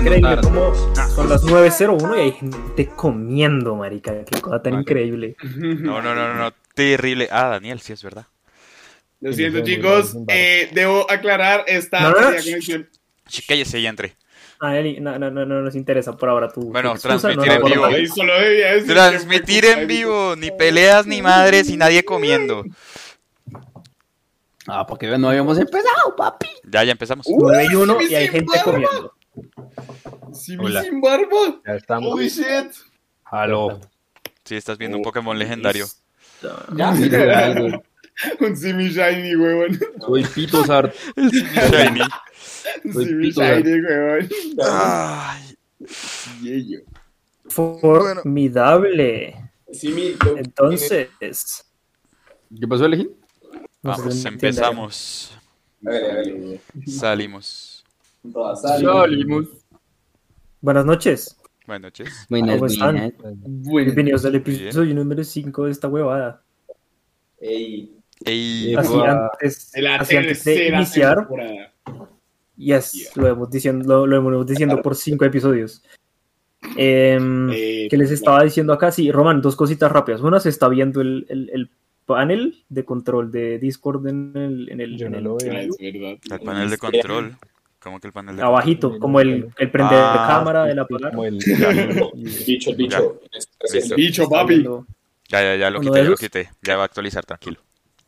Increíble, como son las 9.01 y hay gente comiendo, marica. Qué cosa tan increíble. No, no, no, no, no, terrible. Ah, Daniel, sí es verdad. Lo Sí, siento, sí, chicos. eh, debo aclarar esta No, conexión. Cállese y entre. A él no, no, no, no nos interesa por ahora tu Bueno, transmitir no, en vivo. Transmitir en vivo, ni peleas, ni madres, y nadie comiendo. Ah, porque no habíamos empezado, papi. Ya, ya empezamos. Uh. Nueve y uno Uy, y hay gente barba. comiendo. Simi Hola. sin barba. Ya estamos. Holy shit. Aló. Sí, estás viendo un Pokémon legendario. Ya. Un Simi shiny, huevón. Soy Pito Sart. Shiny. Un Simi shiny, huevón. Ay, Yello. Formidable. Simi, Entonces, ¿Qué pasó, Elegín? vamos, si me entiende. empezamos. Salimos. Salimos. Buenas noches. Buenas noches. Buenas, ¿Cómo están? buenas. Bienvenidos al episodio número 5 de esta huevada. Ey, Así Guau. antes, La así antes de iniciar, temporada. yes, Yeah. lo hemos diciendo, lo, lo hemos diciendo por cinco episodios. Em, Eh, que les estaba diciendo acá, sí, Roman, dos cositas rápidas. Una, se está viendo el, el- el panel de control de Discord en el, en el, Yo en no el- lo Ah, veo. es verdad. El panel de control. ¿Cómo que el panel de abajito, como el, el prender Ah, cámara, el apagar. Como el. Bicho, el bicho. Bicho, papi. Ya, ya, ya lo quité, de ya lo quité. Ya va a actualizar, tranquilo.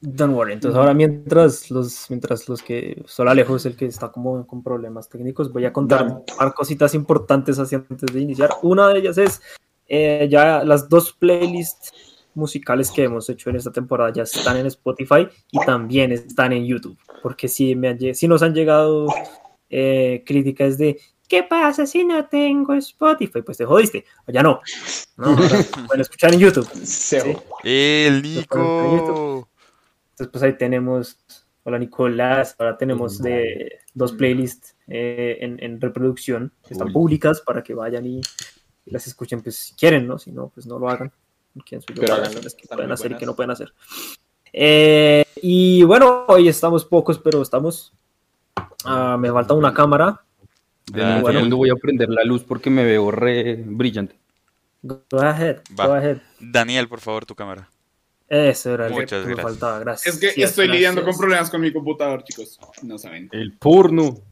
Don't worry. Entonces ahora mientras los, mientras los que solo Alejo es el que está como con problemas técnicos, voy a contar un par cositas importantes así antes de iniciar. Una de ellas es eh, ya las dos playlists musicales que hemos hecho en esta temporada ya están en Spotify y también están en YouTube. Porque si, me han si nos han llegado eh, críticas de ¿qué pasa si no tengo Spotify? Pues te jodiste. O ya no. No, pueden escuchar en YouTube. Seo. ¡El Nico! Entonces, pues ahí tenemos, hola Nicolás, ahora tenemos de dos playlists eh, en, en reproducción que están públicas para que vayan y, y las escuchen, pues si quieren, ¿no? Si no, pues no lo hagan. ¿Quién soy yo Pero están pueden hacer y qué buenas. no pueden hacer? Eh, y bueno, hoy estamos pocos, pero estamos. Ah, me falta una cámara. De Ah, bueno. voy a prender la luz porque me veo re brillante. Go ahead, Va. go ahead. Daniel, por favor, tu cámara. Eso era el Muchas que me gracias. faltaba, gracias. Es que estoy lidiando con problemas con mi computador, chicos. No saben. El porno.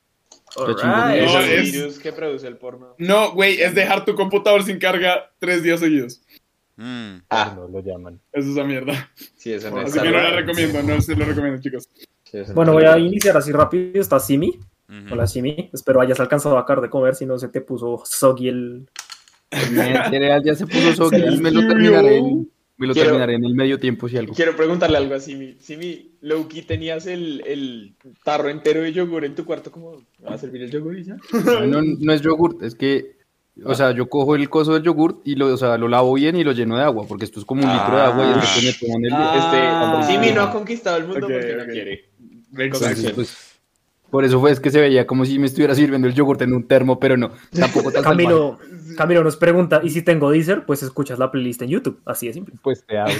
Alright. No, Es es- virus que produce el porno. No, güey, es dejar tu computador sin carga tres días seguidos. Mm, Ah, No lo llaman. Eso es esa mierda. sí, eso no Así está que no la recomiendo, no se lo recomiendo, chicos. Sí, eso Bueno, voy a iniciar así rápido. Está Simi. Hola Simi, espero hayas alcanzado a acabar de comer, si no se te puso soggy el... El ya se puso soggy me lo terminaré en, me lo Quiero- terminaré en el medio tiempo si algo. Quiero preguntarle algo a Simi. Simi, Lowkey, ¿tenías el, el tarro entero de yogur en tu cuarto? ¿Cómo va a servir el yogur y ya? No, no es yogurt, es que, o sea, yo cojo el coso del yogurt y lo, o sea, lo lavo bien y lo lleno de agua, porque esto es como un litro de agua y Ah. es que me toman el Este, Ah. Simi no ha conquistado el mundo Ok, porque ok. no quiere. Entonces, pues, por eso fue es que se veía como si me estuviera sirviendo el yogurt en un termo, pero no, tampoco tan. Camilo, Camilo nos pregunta, ¿y si tengo Deezer? Pues escuchas la playlist en YouTube, así de simple. Pues te hago.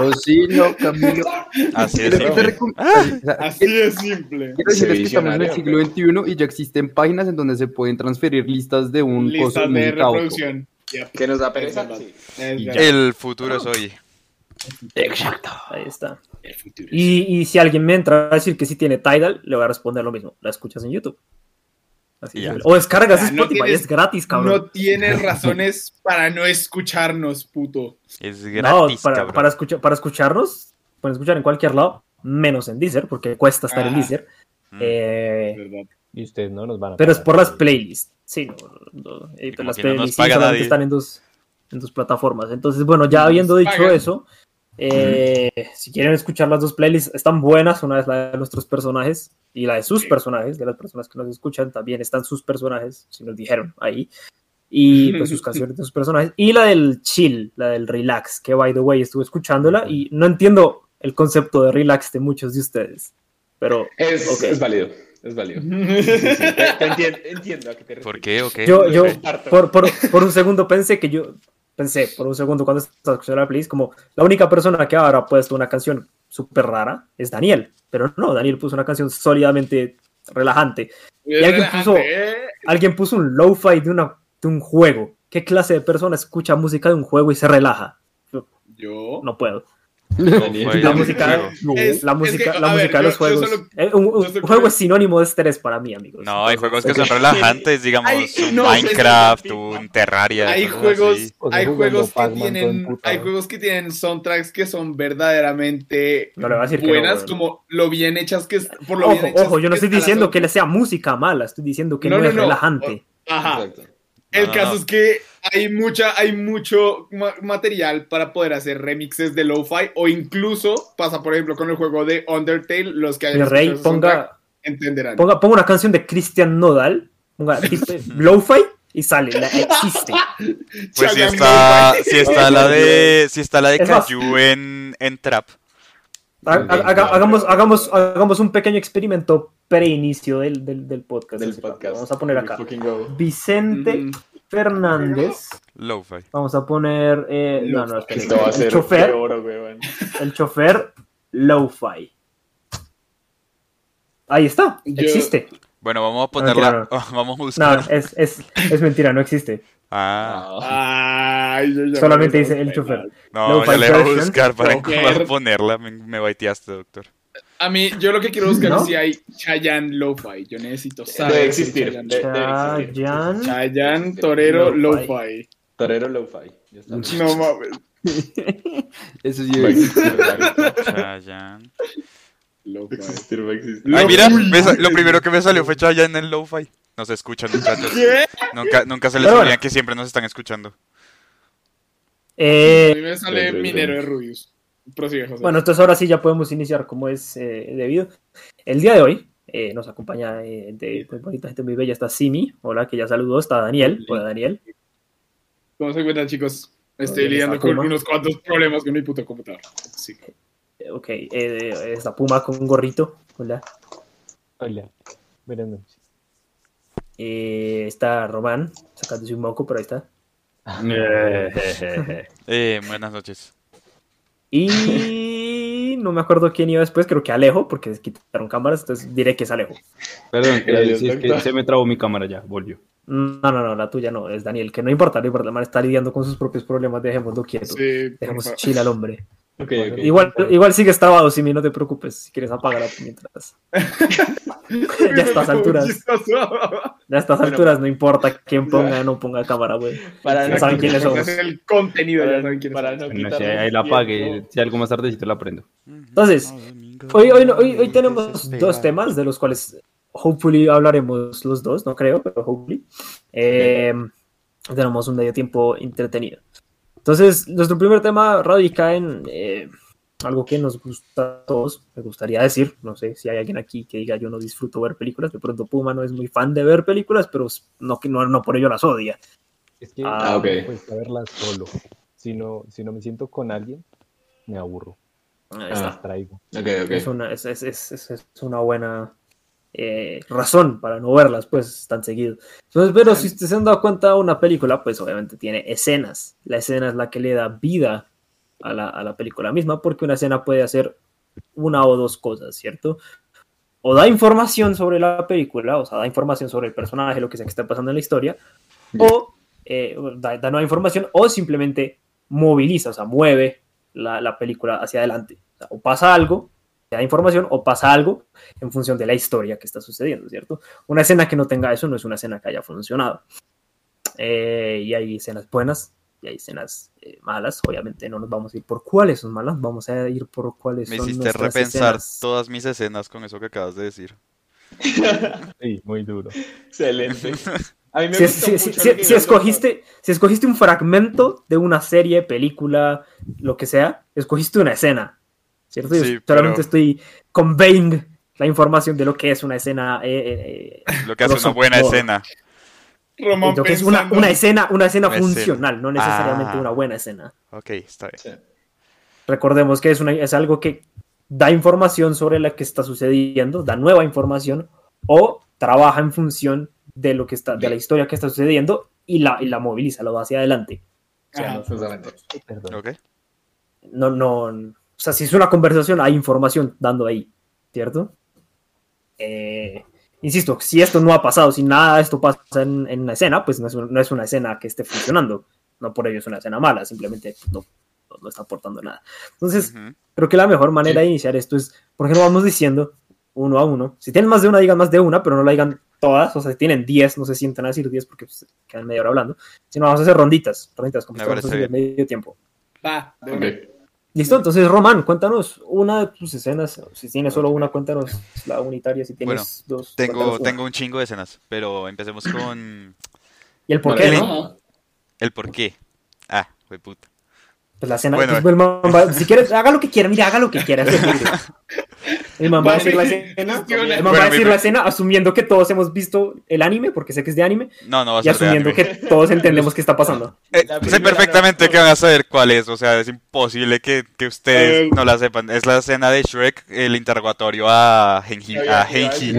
Oh, sí, no, Camilo. Así es. Que te simple. o sea, Así de simple. Quiero decirles que estamos en el siglo XXI y ya existen páginas en donde se pueden transferir listas de un coso Listas de reproducción. Yep. ¿Qué nos da Es pereza? Sí. Es. El futuro es hoy. Exacto. Ahí está. El futuro es- Y, y si alguien me entra a decir que si tiene Tidal, le voy a responder lo mismo. La escuchas en YouTube. Así ya. O descargas no Spotify, tienes- es gratis, cabrón. No tienes razones para no escucharnos, puto. Es No, gratis, para, cabrón. para, escuchar, para escucharnos, pueden escuchar en cualquier lado, menos en Deezer, porque cuesta estar en. Deezer. Mm. Eh. Y ustedes no nos van a. pero es por las playlists. Sí, no, no, las no playlists sí, nadie. están en dos, en dos plataformas. Entonces, bueno, ya Nos habiendo dicho pagan. eso, eh, si quieren escuchar las dos playlists, están buenas. Una es la de nuestros personajes y la de sus personajes, de las personas que nos escuchan, también están sus personajes, si nos dijeron ahí. Y pues sus canciones de sus personajes. Y la del chill, la del relax, que by the way estuve escuchándola y no entiendo el concepto de relax de muchos de ustedes. pero Es, Ok. es válido, es válido. Sí, sí, sí, te- te entiendo, entiendo a qué te refieres. ¿Por qué o qué? yo, yo por, por, por un segundo pensé que yo, pensé por un segundo cuando estaba escuchando la playlist, como la única persona que ahora ha puesto una canción súper rara es Daniel, pero no, Daniel puso una canción sólidamente relajante. Es alguien relajante, puso-. Alguien puso un lo-fi de, una, de un juego. ¿Qué clase de persona escucha música de un juego y se relaja? Yo. No puedo. Fue La música. Es- la es música, que, la música ver, de los yo- yo juegos. solo- Eh, un un yo solo juego es sinónimo de estrés para mí, amigos. No, hay juegos que son relajantes, digamos, Hay- un no, es que- Minecraft, un Terraria. Hay juegos, así. Hay juegos que tienen, hay juegos que tienen soundtracks que son verdaderamente No no, buenas, como lo bien hechas que es- por lo bien Ojo, hechas ojo, yo no estoy diciendo que le sea música mala, estoy diciendo que no, No, no, es relajante. Ajá. El caso es que hay mucha, hay mucho ma- material para poder hacer remixes de lo-fi o incluso pasa, por ejemplo, con el juego de Undertale, los que hayan rey, ponga, entenderán. ponga, ponga una canción de Christian Nodal, ponga lo-fi y sale, la, existe. Pues si está, si está la de, si está la de en, en Trap. Ha- ha- haga- hagamos, hagamos, hagamos un pequeño experimento pre-inicio del, del, del podcast. Del podcast. Vamos a poner acá. Vicente Mm, Fernández. Lo-fi. Vamos a poner. eh, no, no, espera. Esto va a El ser chofer. de oro. El chofer lo-fi. Ahí está, Yo- existe. Bueno, vamos a No, ponerla, vamos a No, buscar. es, es, es mentira, no existe. Ah, Ah. Ay, yo Solamente me dice el chofer. no, ya le voy a buscar para ponerla. Me, me baiteaste, doctor. A mí, yo lo que quiero buscar ¿No? es si hay Chayanne Lo-Fi. Yo necesito saber. Debe existir. Chayanne- De- debe existir. Chayanne. Chayanne Torero Lo-fi. Torero Lo-Fi. Ya está. No mames. Eso sí Va a es. existir, a. Chayanne. A Lo-fi. existir, va a existir. Lo- Ay, mira, me lo primero que me salió fue Chayanne en Lo-fi. No se escuchan, muchachos. Nunca, nunca se les Pero bueno. olvida que siempre nos están escuchando. A Eh, mí me sale. Minero de Rubius. Prosigue, José. bueno, entonces ahora sí ya podemos iniciar como es eh, debido. El día de hoy eh, nos acompaña eh, de muy bonita gente muy bella. Está Simi, hola, que ya saludó. Está Daniel, hola Daniel. ¿Cómo se encuentran, chicos? Estoy Bien, lidiando con unos cuantos problemas con mi puto computador. Sí. Eh, Ok, eh, está Puma con un gorrito, hola. Hola, buenas noches. Eh, está Román, sacándose un moco, pero ahí está. Eh, buenas noches. Y no me acuerdo quién iba después, creo que Alejo, porque les quitaron cámaras, entonces diré que es Alejo. Perdón, eh, si es que se me trabó mi cámara ya, volvió. No, no, no, la tuya no, es Daniel, que no importa, no importa, el man está lidiando con sus propios problemas, dejémoslo quieto. Sí, Dejemos chill al hombre. Ok, ok. Igual, igual sigues trabado, Simi, no te preocupes, si quieres apagarla mientras. ya a estas alturas, ya a estas Bueno. alturas no importa quién ponga o no ponga cámara, güey. Para Ya saben quiénes somos. El contenido, ya Para, saben quiénes para son. no Bueno, si ahí la apague, si algo más tardecito la prendo. Entonces, Hoy, hoy, hoy, hoy tenemos dos temas de los cuales hopefully hablaremos los dos, no creo, pero hopefully. Eh, tenemos un medio tiempo entretenido. Entonces, nuestro primer tema radica en eh, algo que nos gusta a todos, me gustaría decir, no sé si hay alguien aquí que diga yo no disfruto ver películas, de pronto Puma no es muy fan de ver películas, pero no, que no, no por ello las odia. Es que Ah, no ok. me cuesta verlas solo. Si no, si no me siento con alguien, me aburro. Ahí Me está. distraigo. Ok, ok. Es una, es- es- es una buena eh, razón para no verlas, pues, tan seguido. Entonces, pero si ustedes se han dado cuenta, una película, pues, obviamente tiene escenas. La escena es la que le da vida a la, a la película misma, porque una escena puede hacer una o dos cosas, ¿cierto? O da información sobre la película, o sea, da información sobre el personaje, lo que sea que está pasando en la historia, o eh, da, da nueva información, o simplemente moviliza, o sea, mueve la, la película hacia adelante. O, sea, o pasa algo, da información, o pasa algo en función de la historia que está sucediendo, ¿cierto? Una escena que no tenga eso no es una escena que haya funcionado. Eh, y hay escenas buenas y hay escenas eh, malas. Obviamente no nos vamos a ir por cuáles son malas, vamos a ir por cuáles Me son hiciste repensar escenas. todas mis escenas con eso que acabas de decir. Sí, muy duro. Excelente. A mí me Si, si- mucho si- si escogiste, si escogiste un fragmento de una serie, película, lo que sea, escogiste una escena, ¿cierto? Yo Sí, solamente pero- estoy conveying la información de lo que es una escena, eh, eh, Lo que hace una buena escena. Román lo que es una, una escena, una escena Una escena. funcional, no necesariamente Ah. una buena escena. Ok, está bien. Sí. Recordemos que es, una, es algo que da información sobre la que está sucediendo, da nueva información, o trabaja en función de lo que está, de la historia que está sucediendo y la, y la moviliza, lo va hacia adelante. O sea, Ajá. no- Justamente. Perdón. Ok. no, no, o sea, si es una conversación, hay información dando ahí, ¿cierto? Eh, insisto, si esto no ha pasado, si nada de esto pasa en, en una escena, pues no es, un- no es una escena que esté funcionando, no por ello es una escena mala, simplemente no, no, no está aportando nada. Entonces, Ujú. creo que la mejor manera de iniciar esto es, ¿por qué no vamos diciendo uno a uno? Si tienen más de una, digan más de una, pero no la digan todas, o sea, si tienen 10, no se sientan a decir 10 porque pues, quedan media hora hablando, sino vamos a hacer ronditas, ronditas como Me estamos haciendo medio tiempo. Va, de Ok. una. Listo, entonces Román, cuéntanos una de tus escenas. Si tienes solo una, cuéntanos la unitaria. Si tienes dos, Tengo, tengo un chingo de escenas, pero empecemos con ¿Y el por qué, el- no? El por qué. Ah, fue puta. Pues la escena. Bueno, pues, el man va- si quieres, haga lo que quiera, mira, haga lo que quiera. El man va a decir la escena. El man Bueno, va a decir la escena asumiendo que todos hemos visto el anime, porque sé que es de anime, No, no va a y asumiendo anime. que todos entendemos qué está pasando. Eh, sé perfectamente que van a saber cuál es, o sea, es imposible que, que ustedes Eh. no la sepan. Es la escena de Shrek, el interrogatorio a Genji, a Genji,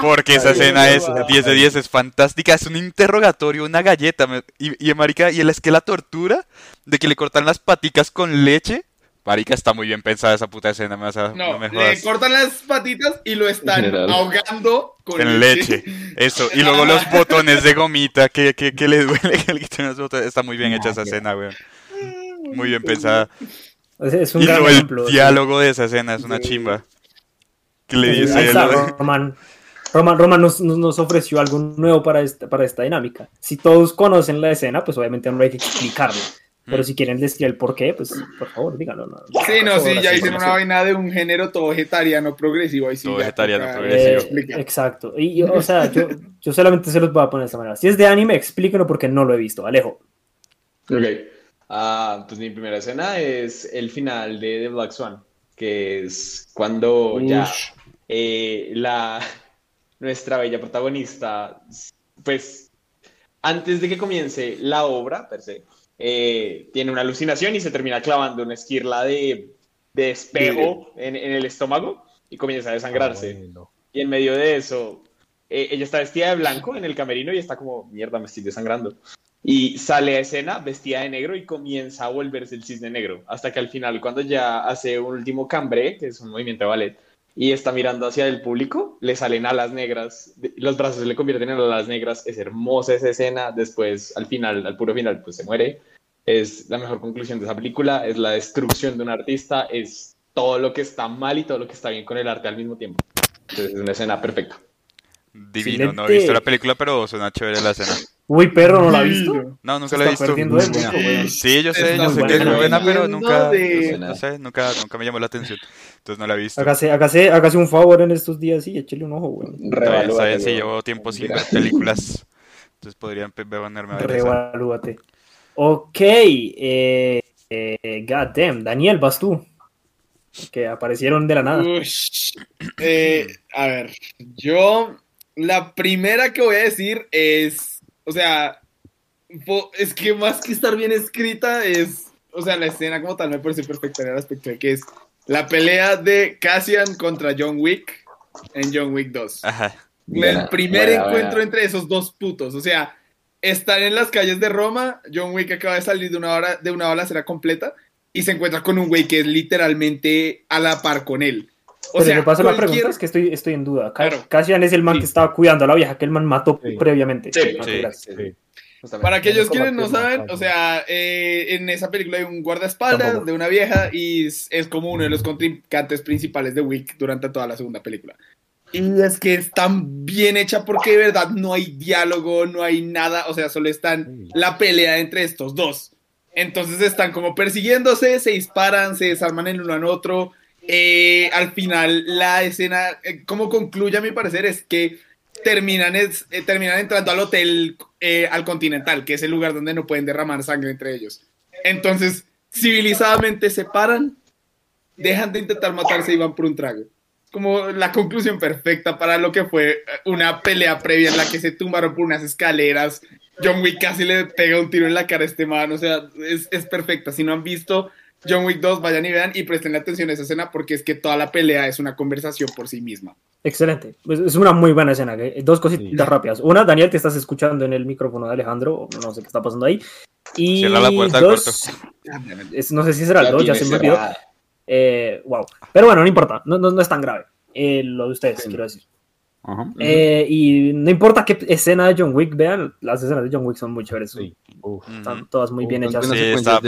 porque esa escena es no, 10 de 10, es fantástica, es un interrogatorio, una galleta, y, y marica, y el, es que la tortura de que le cortan las paticas con leche, marica, está muy bien pensada esa puta escena, me vas a, no, No, me le cortan las patitas y lo están General. ahogando con En leche, eso, y luego los botones de gomita que, que, que le duele que le quiten los botones, está muy bien hecha esa escena, weón. Muy bien pensada. Es, un Y gran luego el ejemplo. sí. diálogo de esa escena es una chimba. Que le Ahí dice está, Roman. Roman, Roman nos, nos- nos ofreció algo nuevo para esta, para esta dinámica. Si todos conocen la escena, pues obviamente no hay que explicarlo. Pero Mm. si quieren decir el por qué, pues por favor, díganlo. no- Sí, no, sí, ya hicieron una vaina de un género todo vegetariano progresivo. Ahí sí, Todo vegetariano toca progresivo. Eh, explicar. exacto. Y, o sea, yo, yo solamente se los voy a poner de esta manera. Si es de anime, explíquenlo porque no lo he visto. Alejo. Ok. Ah, pues mi primera escena es el final de The Black Swan, que es cuando ya eh, la nuestra bella protagonista, pues antes de que comience la obra, per se, eh, tiene una alucinación y se termina clavando una esquirla de, de espejo en, en el estómago y comienza a desangrarse. Bueno. Y en medio de eso, eh, ella está vestida de blanco en el camerino y está como, mierda, me estoy desangrando. Y sale a escena vestida de negro y comienza a volverse el cisne negro. Hasta que al final, cuando ya hace un último cambre, que es un movimiento de ballet, y está mirando hacia el público, le salen alas negras, los brazos se le convierten en alas negras. Es hermosa esa escena. Después, al final, al puro final, pues se muere. Es la mejor conclusión de esa película. Es la destrucción de un artista. Es todo lo que está mal y todo lo que está bien con el arte al mismo tiempo. Entonces, es una escena perfecta. Divino, no he visto la película, pero suena chévere la escena. Uy, perro, ¿no la ha visto? No, nunca la he visto. perdiendo de mucho, Muy. Sí, yo sé, yo sé que es buena. buena, pero nunca, de- no sé, nunca, nunca me llamó la atención. Entonces no la he visto. Hágase, hágase, hágase un favor en estos días y échele un ojo, bien, Revalúatelo. sí, llevo tiempo sin ver películas. Entonces podría empe- ponerme a ver esa. Revalúate. Ok, eh, eh, God damn, Daniel, vas tú. Que aparecieron de la nada. Ush. Eh, a ver, yo la primera que voy a decir es, o sea, es que más que estar bien escrita es, o sea, la escena como tal me parece perfecta en el aspecto de que es la pelea de Cassian contra John Wick en John Wick 2. Ajá. el Buena, primer buena, encuentro buena. entre esos dos putos, o sea, están en las calles de Roma, John Wick acaba de salir de una hora de una balacera completa y se encuentra con un güey que es literalmente a la par con él. O Pero sea, me pasa la cualquier- pregunta, es que estoy, estoy en duda. Claro. Cassian es el man Sí. que estaba cuidando a la vieja que el man mató Sí. previamente. Sí, sí. gracias. Sí. Justamente. Para aquellos quienes no saben, o sea, eh, en esa película hay un guardaespaldas Tampoco. de una vieja y es, es como uno de los contrincantes principales de Wick durante toda la segunda película. Y es que es tan bien hecha porque de verdad no hay diálogo, no hay nada, o sea, solo están la pelea entre estos dos. Entonces están como persiguiéndose, se disparan, se desarman el uno al otro. Eh, al final, la escena, eh, como concluye a mi parecer, es que terminan, es- eh, terminan entrando al hotel, eh, al Continental, que es el lugar donde no pueden derramar sangre entre ellos. Entonces, civilizadamente se paran, dejan de intentar matarse y van por un trago. Como la conclusión perfecta para lo que fue eh, una pelea previa en la que se tumbaron por unas escaleras. John Wick casi le pega un tiro en la cara a este man, o sea, es, es perfecta. Si no han visto John Wick 2, vayan y vean y presten atención a esa escena porque es que toda la pelea es una conversación por sí misma. Excelente. Es, una muy buena escena. ¿eh? Dos cositas Sí. rápidas. Una, Daniel, te estás escuchando en el micrófono de Alejandro. No sé qué está pasando ahí. Y Cierra la puerta dos, es- no sé si será el 2, ya se me olvidó. Eh, wow. Pero bueno, no importa. No, no, no es tan grave. Eh, lo de ustedes, Sí. quiero decir. Ajá. Eh, y no importa qué escena de John Wick vean, las escenas de John Wick son muy chéveres. Sí. Uf. Ujú. Están todas muy bien hechas. Sí, está-.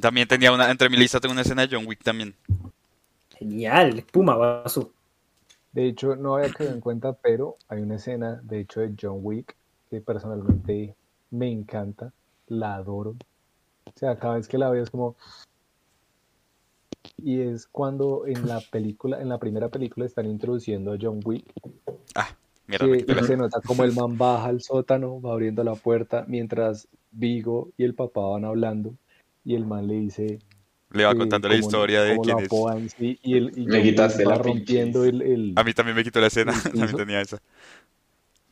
También tenía una, entre mi lista tengo una escena de John Wick también. Genial. Puma, Basu. De hecho, no había quedado en cuenta, pero hay una escena, de hecho, de John Wick que personalmente me encanta, la adoro. O sea, cada vez que la veo es como... Y es cuando en la película, en la primera película están introduciendo a John Wick, Mierda, me que se nota como el man baja al sótano, va abriendo la puerta, mientras Vigo y el papá van hablando, y el man le dice... le va eh, contando la historia de quién es. sí, y, el, y Me quitaste va la rompiendo el, el- A mí también me quitó la escena, también tenía esa.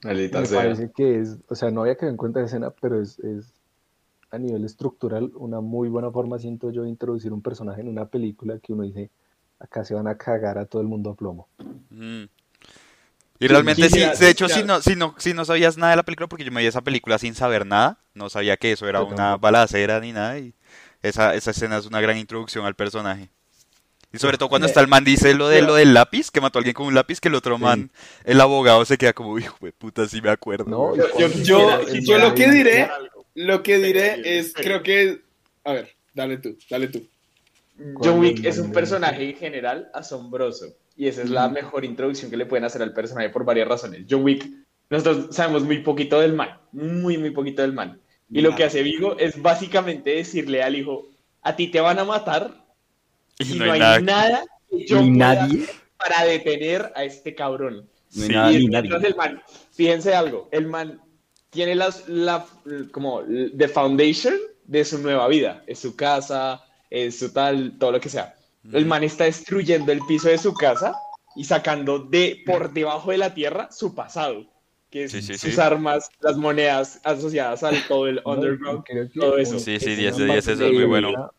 Maldita Me sea. parece que es, o sea, no había quedado en cuenta esa escena, pero es, es a nivel estructural una muy buena forma, siento yo, de introducir un personaje en una película que uno dice, acá se van a cagar a todo el mundo a plomo. Mm. Y realmente sí, de hecho si no, si no, si no sabías nada de la película, porque yo me vi esa película sin saber nada, no sabía que eso era una balacera ni nada, y esa, esa escena es una gran introducción al personaje. Y sobre todo cuando Eh, está el man dice lo de lo del lápiz, que mató a alguien con un lápiz, que el otro Sí. man, el abogado se queda como, hijo de puta, sí me acuerdo. No, güey". y Yo- yo- lo que diré- Lo que diré es, creo que... A ver, dale tú, dale tú. John Wick es un personaje en general asombroso y esa es la mejor introducción que le pueden hacer al personaje por varias razones. John Wick, nosotros sabemos muy poquito del man, muy, muy poquito del man. Y lo que hace Vigo es básicamente decirle al hijo, a ti te van a matar Y y no no hay nada. nada que yo Ni pueda nadie. hacer para detener a este cabrón. No hay Sí, nada Y ni nadie. el man, fíjense algo, el man tiene las, la, como, the foundation de su nueva vida, es su casa, es su tal, todo lo que sea. El man está destruyendo el piso de su casa y sacando de por debajo de la tierra su pasado, que Sí, sí, sus sí. armas, las monedas asociadas al todo el No, underground. creo que todo eso. Sí, sí, una 10 de 10, parte eso es muy bueno.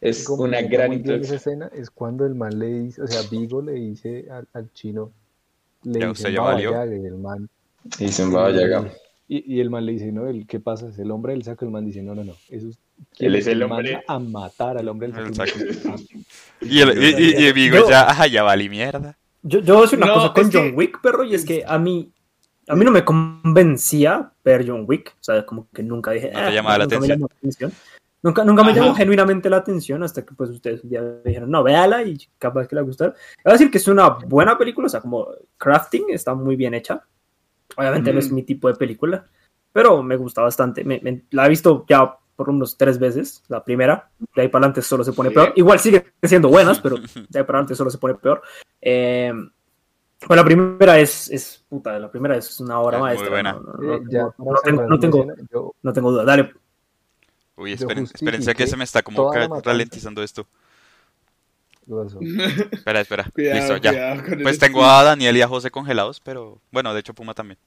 Es que una gran esa escena es cuando el man le dice, o sea, Vigo le dice al, al chino, le Ya, dice usted ya valió. Baba Yaga, y el man Y se va a llegar. Y, y el man le dice, no, el, ¿qué pasa? Es el hombre del saco. El man dice, no, no, no. Eso es Él es el hombre. a matar al hombre del El saco. Y, el, y, y, y Vigo Yo- ya, ajá, ya valí mierda. Yo, yo voy a decir una No, cosa con es que- John Wick, perro, y es que a mí, a mí no me convencía ver John Wick. O sea, como que nunca dije. No te "Ah", llamaba la nunca me atención. llamó la atención. Nunca, nunca me llamó genuinamente la atención hasta que pues ustedes un día dijeron, no, véala y capaz que le va a gustar. Voy a decir que es una buena película, o sea, como crafting está muy bien hecha. Obviamente no es Mm. mi tipo de película, pero me gusta bastante. Me- me- la he visto ya por unos tres veces, la primera. De ahí para adelante solo se pone Sí. peor. Igual siguen siendo buenas, pero de ahí para adelante solo se pone peor. Eh, pues la primera es, es puta, la primera es una obra Es muy maestra. buena. No, tengo- no tengo, duda. Dale. Uy, esperen, espérense que se me está como ralentizando esto. Espera, espera. Cuidado, Listo, ya. Pues tengo a Daniel y a José congelados, pero bueno, de hecho Puma también.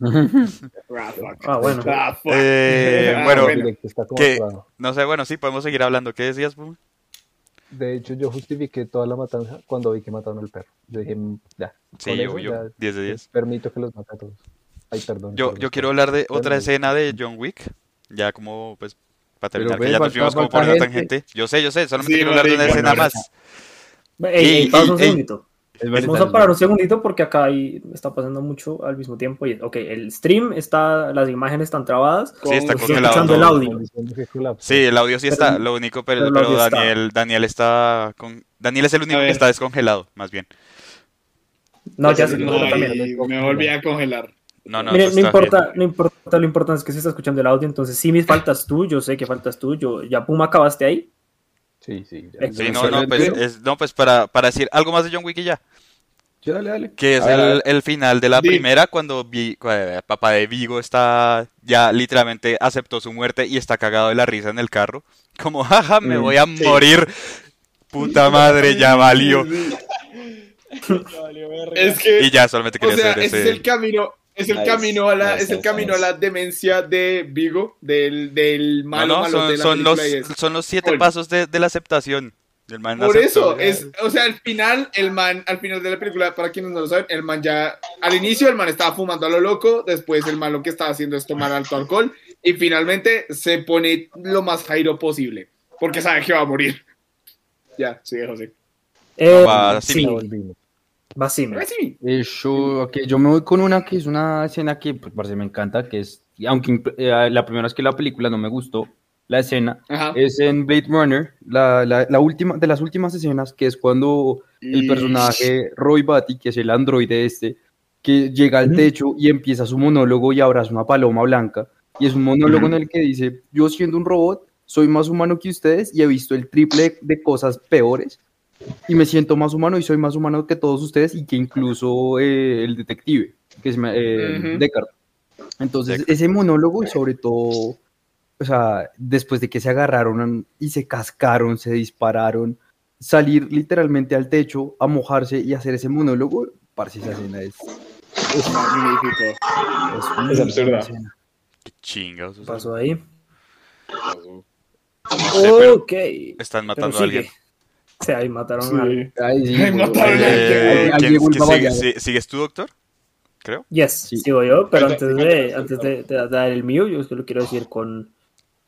Ah. Ah, bueno. Ah. Eh, Ah, bueno, bueno. Atorado. No sé, bueno, sí, podemos seguir hablando. ¿Qué decías, Puma? De hecho, yo justifiqué toda la matanza cuando vi que mataron al perro. Yo dije, "Mm, ya. Sí, eso ya 10 de 10. Permito que los mate a todos. Ay, perdón. Yo, perdón, yo quiero hablar de otra escena de John Wick. Ya como, pues, para terminar, que ya nos falta- fuimos como por gente. tangente. Yo sé, yo sé, solamente Sí, quiero hablar de una escena más. Ey, ey, Y- pausa y- un ey. segundito. Es Vamos verdad. a parar un segundito porque acá hay, está pasando mucho al mismo tiempo. Y, ok, el stream está, las imágenes están trabadas. Sí, está congelado el audio. Sí, el audio sí Pero- está, lo único, pero, pero el pero audio está. Daniel, Daniel está con... Daniel es el único que está descongelado, más bien. No, ya Ese se el- también. Me volví a congelar. No, no, Miren, no importa, bien. no importa, lo importante es que se está escuchando el audio, entonces sí me faltas tú, yo sé que faltas tú, yo ya Puma acabaste ahí. Sí, sí. ya. Sí, Sí, ¿Se no, no, pues, es, no, pues para, para decir algo más de John Wick y ya. Sí, dale, dale. Que es ver, el, final de la primera cuando Vi- eh, papá de Vigo está ya literalmente aceptó su muerte y está cagado de la risa en el carro. Como, jaja, me Mm, voy a sí. morir. Puta madre, ya valió. Es que, Y ya, solamente o quería sea, hacer ese es el camino, Es el camino a la, es el camino a la demencia de Vigo, del, del No, malo no, malo son, de la son los, son los siete Oye. pasos de, de la aceptación. El man Por aceptó. eso, es, o sea, al final, el man, al final de la película, para quienes no lo saben, el man ya, al inicio el man estaba fumando a lo loco, después el man lo que estaba haciendo es tomar alto alcohol, y finalmente se pone lo más jairo posible, porque sabe que va a morir. Ya, sigue José. Eh, va, sí, sí, Sí. Eh, yo, ok, yo me voy con una que es una escena que pues, parce, me encanta, que es, aunque eh, la primera vez que la película no me gustó, la escena, Ajá. es en Blade Runner, la, la, la última, de las últimas escenas, que es cuando el personaje Roy Batty, que es el androide este, que llega al techo y empieza su monólogo y abraza una paloma blanca, y es un monólogo en el que dice, yo siendo un robot, soy más humano que ustedes y he visto el triple de cosas peores, y me siento más humano y soy más humano que todos ustedes y que incluso eh, el detective, que es eh. Deckard. Entonces, Deckard. ese monólogo y sobre todo, o sea, después de que se agarraron y se cascaron, se dispararon, salir literalmente al techo a mojarse y hacer ese monólogo, parce, esa escena es, Es magnífico. es, Es absurda. escena. Qué chingados. ¿Qué pasó ahí? No sé, pero ok. están matando a alguien. Sigue. Sí, ahí mataron Sí. a sí, Ay, güey. mataron a Eh, ay, ay, ¿quién- llegó el quién sigue- baballado. si- ¿Sigues tú, doctor? Creo. Yes, Sí. sigo yo, pero antes de, antes de, de dar el mío, yo es que lo quiero decir con,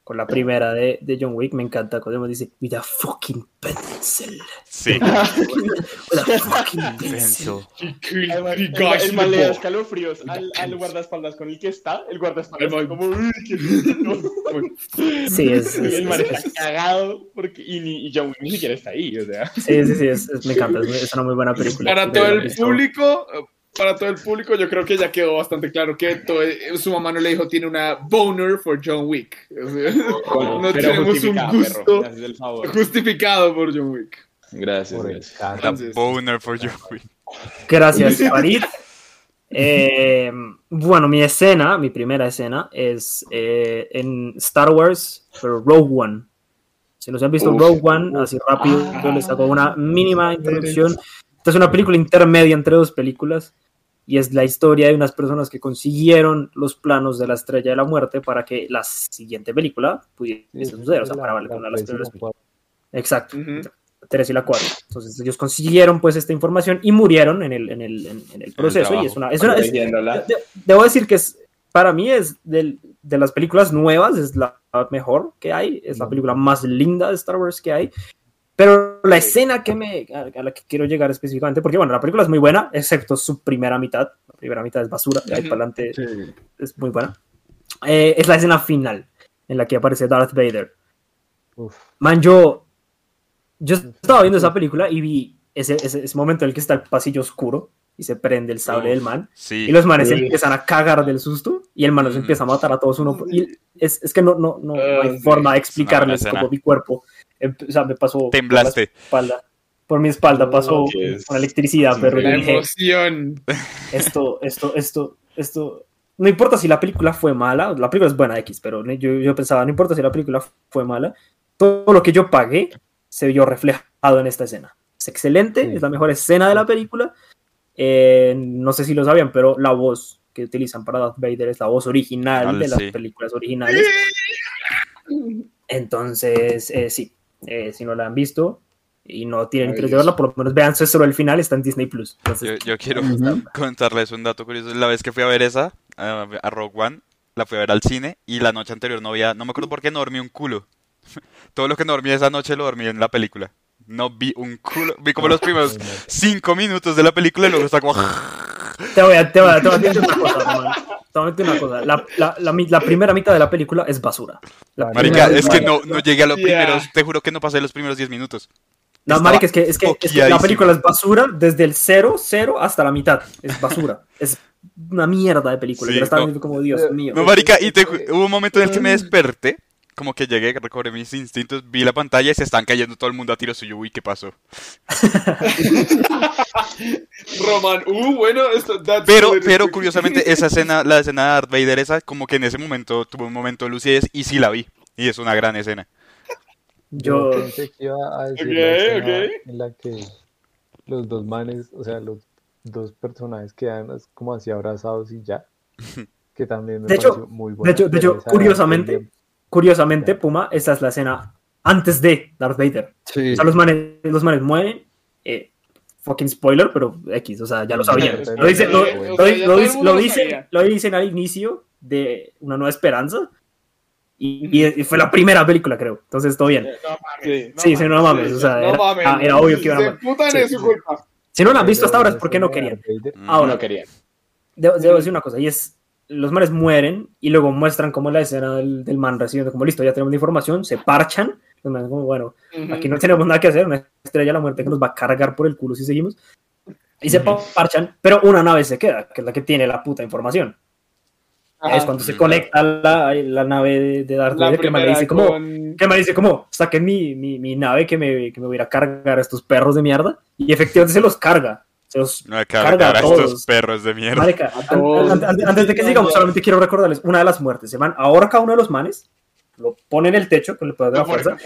con la primera de, de John Wick, me encanta cuando me dice, with a fucking pencil. Sí. With a fucking pencil. Además, el, el man le da escalofríos al, al guardaespaldas con el que está. El guardaespaldas está como, uy, qué rico". Sí, es, es- el es- está cagado porque, y, ni, y John Wick ni siquiera está ahí. O sea, sí, sí, sí, es- es- me encanta, es, una muy buena película. Para todo el público, para todo el público, yo creo que ya quedó bastante claro que todo- su mamá no le dijo tiene una boner for John Wick. O sea, no pero tenemos un gusto perro, justificado por John Wick. Gracias, Por gracias. La boner for John Wick. Gracias, Farid. Eh, bueno, mi escena, mi primera escena es eh, en Star Wars, pero Rogue One. Si no se han visto Uf. Rogue One, así rápido, yo les hago una mínima introducción. Esta es una película intermedia entre dos películas y es la historia de unas personas que consiguieron los planos de la Estrella de la Muerte para que la siguiente película pudiese Sí, suceder, o sea, la- para valer la una de las tres y la primeras cuatro. Exacto. Ujú. 3 y la 4. Entonces ellos consiguieron pues esta información y murieron en el, en el, en, en el proceso. y es una, es una- es- de- debo decir que es, para mí es del- de las películas nuevas, es la mejor que hay, es la película más linda de Star Wars que hay. Pero la escena que me, a, la que quiero llegar específicamente, porque bueno, la película es muy buena, excepto su primera mitad. La primera mitad es basura, de ahí para adelante es muy buena. Eh, es la escena final en la que aparece Darth Vader. Uf, Man, yo, yo estaba viendo esa película y vi ese, ese, ese momento en el que está el pasillo oscuro y se prende el sable del man Sí. y los manes se Sí. empiezan a cagar del susto y el man los Mm. empieza a matar a todos uno y es, es que no, no, no, no hay sí. forma de explicarles escena. mi cuerpo o sea, me pasó por la Temblaste. espalda por mi espalda pasó es- con electricidad pero La dije emoción. esto, esto, esto, esto. No importa si la película fue mala, la película es buena X, pero yo, yo pensaba, no importa si la película fue mala, todo lo que yo pagué se vio reflejado en esta escena. Es excelente, Sí. es la mejor escena de la película. Eh, no sé si lo sabían, pero la voz que utilizan para Darth Vader es la voz original Al- de las sí. películas originales. Entonces, eh, sí, eh, si no la han visto y no tienen interés de verla, por lo menos vean solo el final, está en Disney Plus. Entonces, Yo, yo quiero contarles un dato curioso. La vez que fui a ver esa, a, a Rogue One, la fui a ver al cine y la noche anterior no había, no me acuerdo por qué no dormí un culo. Todo lo que no dormí esa noche lo dormí en la película. No vi un culo, vi como los primeros cinco minutos de la película y luego está como... Te voy a, te voy a, te voy a decir una cosa. Te voy a decir una cosa. La, la, la, primera mitad de la película es basura. La Marica, es que no, no llegué a los Yeah. primeros, te juro que no pasé los primeros 10 minutos. No, estaba marica, es que, es, que, es que la película es basura desde el cero, cero hasta la mitad. Es basura. es una mierda de película. Sí, Yo la estaba no. viendo como, Dios mío. No, marica, y te ju- hubo un momento en el que me desperté, como que llegué, recobré mis instintos, vi la pantalla y se están cayendo todo el mundo a tiro suyo. Uy, ¿qué pasó? Roman, uh, bueno, esto. that's Pero, pero curiosamente, esa escena, la escena de Darth Vader, esa, como que en ese momento tuvo un momento de lucidez y sí la vi. Y es una gran escena. Yo Yo, pensé que iba a decir en la que los dos manes, o sea, los dos personajes quedan como así abrazados y ya. Que también me De hecho- muy De buena. hecho, de hecho curiosamente, curiosamente, Puma, esta es la escena antes de Darth Vader. Sí. O sea, los manes, los manes mueren. eh, fucking spoiler, pero X, o sea, ya lo sabían. Sí, Lo, dice- lo- lo- lo dicen, lo dicen al inicio de Una Nueva Esperanza. Y, y- fue la primera película, creo. Entonces, todo bien. No mames. Sí. Sí, sí, no mames. O sea, No era, mames. ah, era obvio que iban a Sí. es su culpa. Si no la han visto hasta ahora es porque no querían. Ahora, No quería. Debo, debo decir una cosa, y es, los manes mueren y luego muestran como la escena del, del man recibiendo, como listo, ya tenemos la información, se parchan, los manes como, bueno, aquí no tenemos nada que hacer, una estrella de la muerte que nos va a cargar por el culo si seguimos, y se pa- parchan, pero una nave se queda, que es la que tiene la puta información. Ajá. Es cuando se conecta la, la nave de, de Darth Vader, que primera dice como, con... que man dice como, saquen mi, mi, mi nave que me, que me voy a cargar a estos perros de mierda, y efectivamente se los carga, los No, Carga a a estos todos. perros de mierda. Marica, an- todos. an- an- antes de que sigamos, solamente quiero recordarles una de las muertes. Se van, ahorca a uno de los manes, lo pone en el techo con el poder de la fuerza,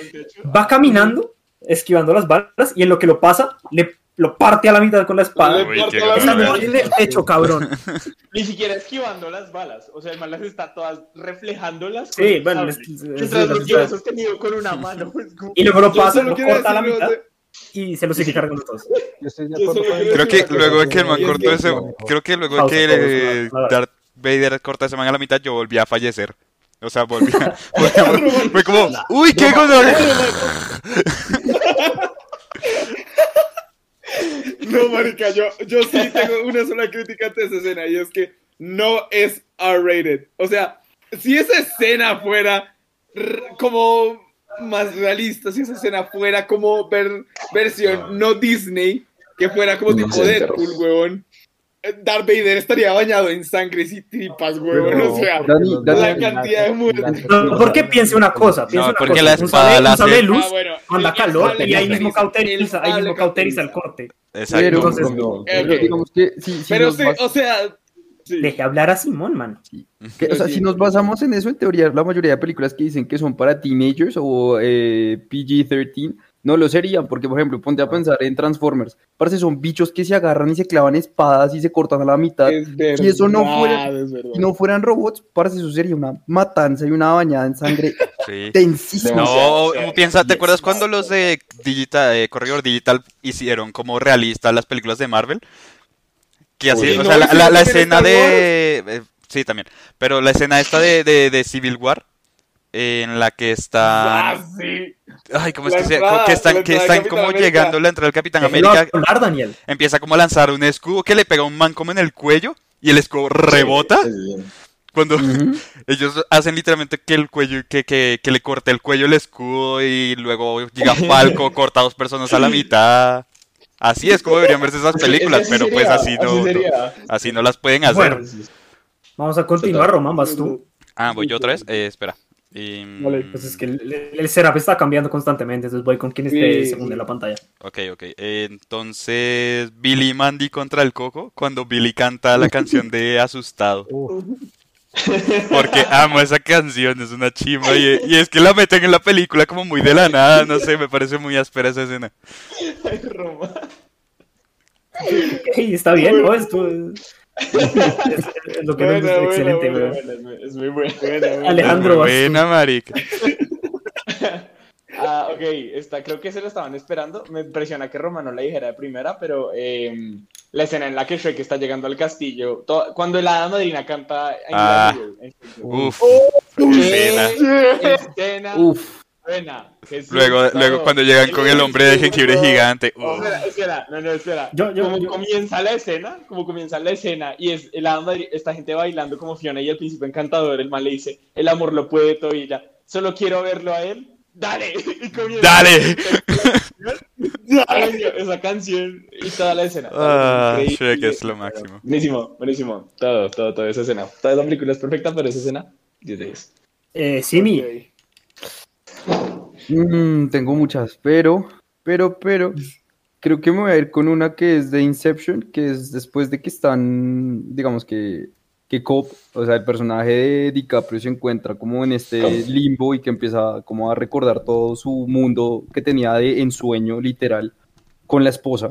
va caminando, esquivando las balas, y en lo que lo pasa, le lo parte a la mitad con la espada. Uy, en el techo, cabrón. Ni siquiera esquivando las balas. O sea, el man las está todas reflejándolas. Sí, bueno, sable. es- es- Mientras lo es- tiene sostenido con una mano. Y luego lo pasa, lo corta a la mitad no, y se lo sigue cargando todos. Yo estoy de Yo acuerdo solo con quiero Creo que luego de cosa, que el man cortó ese, creo que luego de que. Darth Vader corta ese man a la mitad, yo volví a fallecer. O sea, volví a, volví a- fue como, uy, qué gonorrea. No, marica, yo, yo sí tengo una sola crítica ante esa escena y es que no es R-rated. O sea, si esa escena fuera como más realista, si esa escena fuera como ver, versión no Disney, que fuera como No tipo Deadpool, huevón, eh, Darth Vader estaría bañado en sangre y tripas, huevón. Pero- o sea, porque Dani- Dani- la Dani- cantidad de muertes. No, ¿Por qué piense una cosa? Piense No, una porque cosa. la espada la un sable de hace- luz Ah, bueno, manda el calor y ahí mismo cauteriza, ahí mismo cauteriza el corte. Exacto. Pero, Entonces, Ok. pero digamos que si, si Pero sí, o sea, sí. Deje hablar a Simón, man. que- o sea, sí. si nos basamos en eso, en teoría, la mayoría de películas que dicen que son para teenagers o eh, PG-13, no lo serían, porque, por ejemplo, ponte a pensar en Transformers. Parece son bichos que se agarran y se clavan espadas y se cortan a la mitad. Es verdad, Si eso no fuera- es verdad. Si no fueran robots, parece eso sería una matanza y una bañada en sangre Sí. tensísima. No, piensa, ¿te acuerdas cuando los de Digital, eh, Corredor Digital hicieron como realistas las películas de Marvel? Que así, Uy, o no, sea, la, la- la escena de... eh, sí, también. Pero la escena esta de, de, de Civil War, eh, en la que Ah, están... sí. Ay, ¿cómo es que se entrada, que están, que están Capitán como América. llegando a la entrada del Capitán América? hablar, Daniel. Empieza como a lanzar un escudo que le pega a un man como en el cuello y el escudo rebota. Cuando Ujú. ellos hacen literalmente que el cuello, que, que, que le corte el cuello el escudo y luego llega Falco, corta a dos personas a la mitad. Así es como deberían verse esas películas, Así pero pues así no, no- sería. así no las pueden hacer. Bueno. Vamos a continuar, Román, vas tú. Ah, voy yo otra vez. Eh, espera. Y, mm, Vale, Pues es que el, el, setup está cambiando constantemente, entonces voy con quien esté sí. en la pantalla. Ok, ok. Eh, Entonces, Billy y Mandy contra el Coco, cuando Billy canta la canción de Asustado. Uf, Porque amo esa canción, es una chimba. Y, y es que la meten en la película como muy de la nada, no sé, me parece muy áspera esa escena. Ay, Roma. Ey, está bien, ¿no? Esto es, es- es lo que nos Buena, gusta, buena, excelente, buena. Es muy buena. Alejandro. Buena, marica. Ah, ok, esta, creo que se lo estaban esperando. Me impresiona que Roma no la dijera de primera, pero eh, la escena en la que Shrek está llegando al castillo, to- cuando la hada madrina canta en Ah. en- Uf, ¡Qué escena. escena Uf, buena! Jesús, Luego, todo. luego cuando llegan con el hombre de jengibre gigante. Oh, uf. espera, espera, no, no, espera. Yo- yo- como yo- comienza la escena, como comienza la escena, y es el hada madri- esta gente bailando como Fiona y al principio encantador, el man le dice, el amor lo puede todo y ya, solo quiero verlo a él, dale, y comienza ¡Dale! Esa canción y toda la escena. Ah, Increíble. Shrek es lo máximo. Buenísimo, buenísimo. Todo, todo, toda esa escena. Toda la película es perfecta, pero esa escena, 10 de 10. Eh, Simi, mm, tengo muchas, pero, pero, pero, creo que me voy a ir con una que es de Inception, que es después de que están, digamos que, que Cobb, o sea, el personaje de DiCaprio se encuentra como en este limbo y que empieza como a recordar todo su mundo que tenía de ensueño, literal, con la esposa.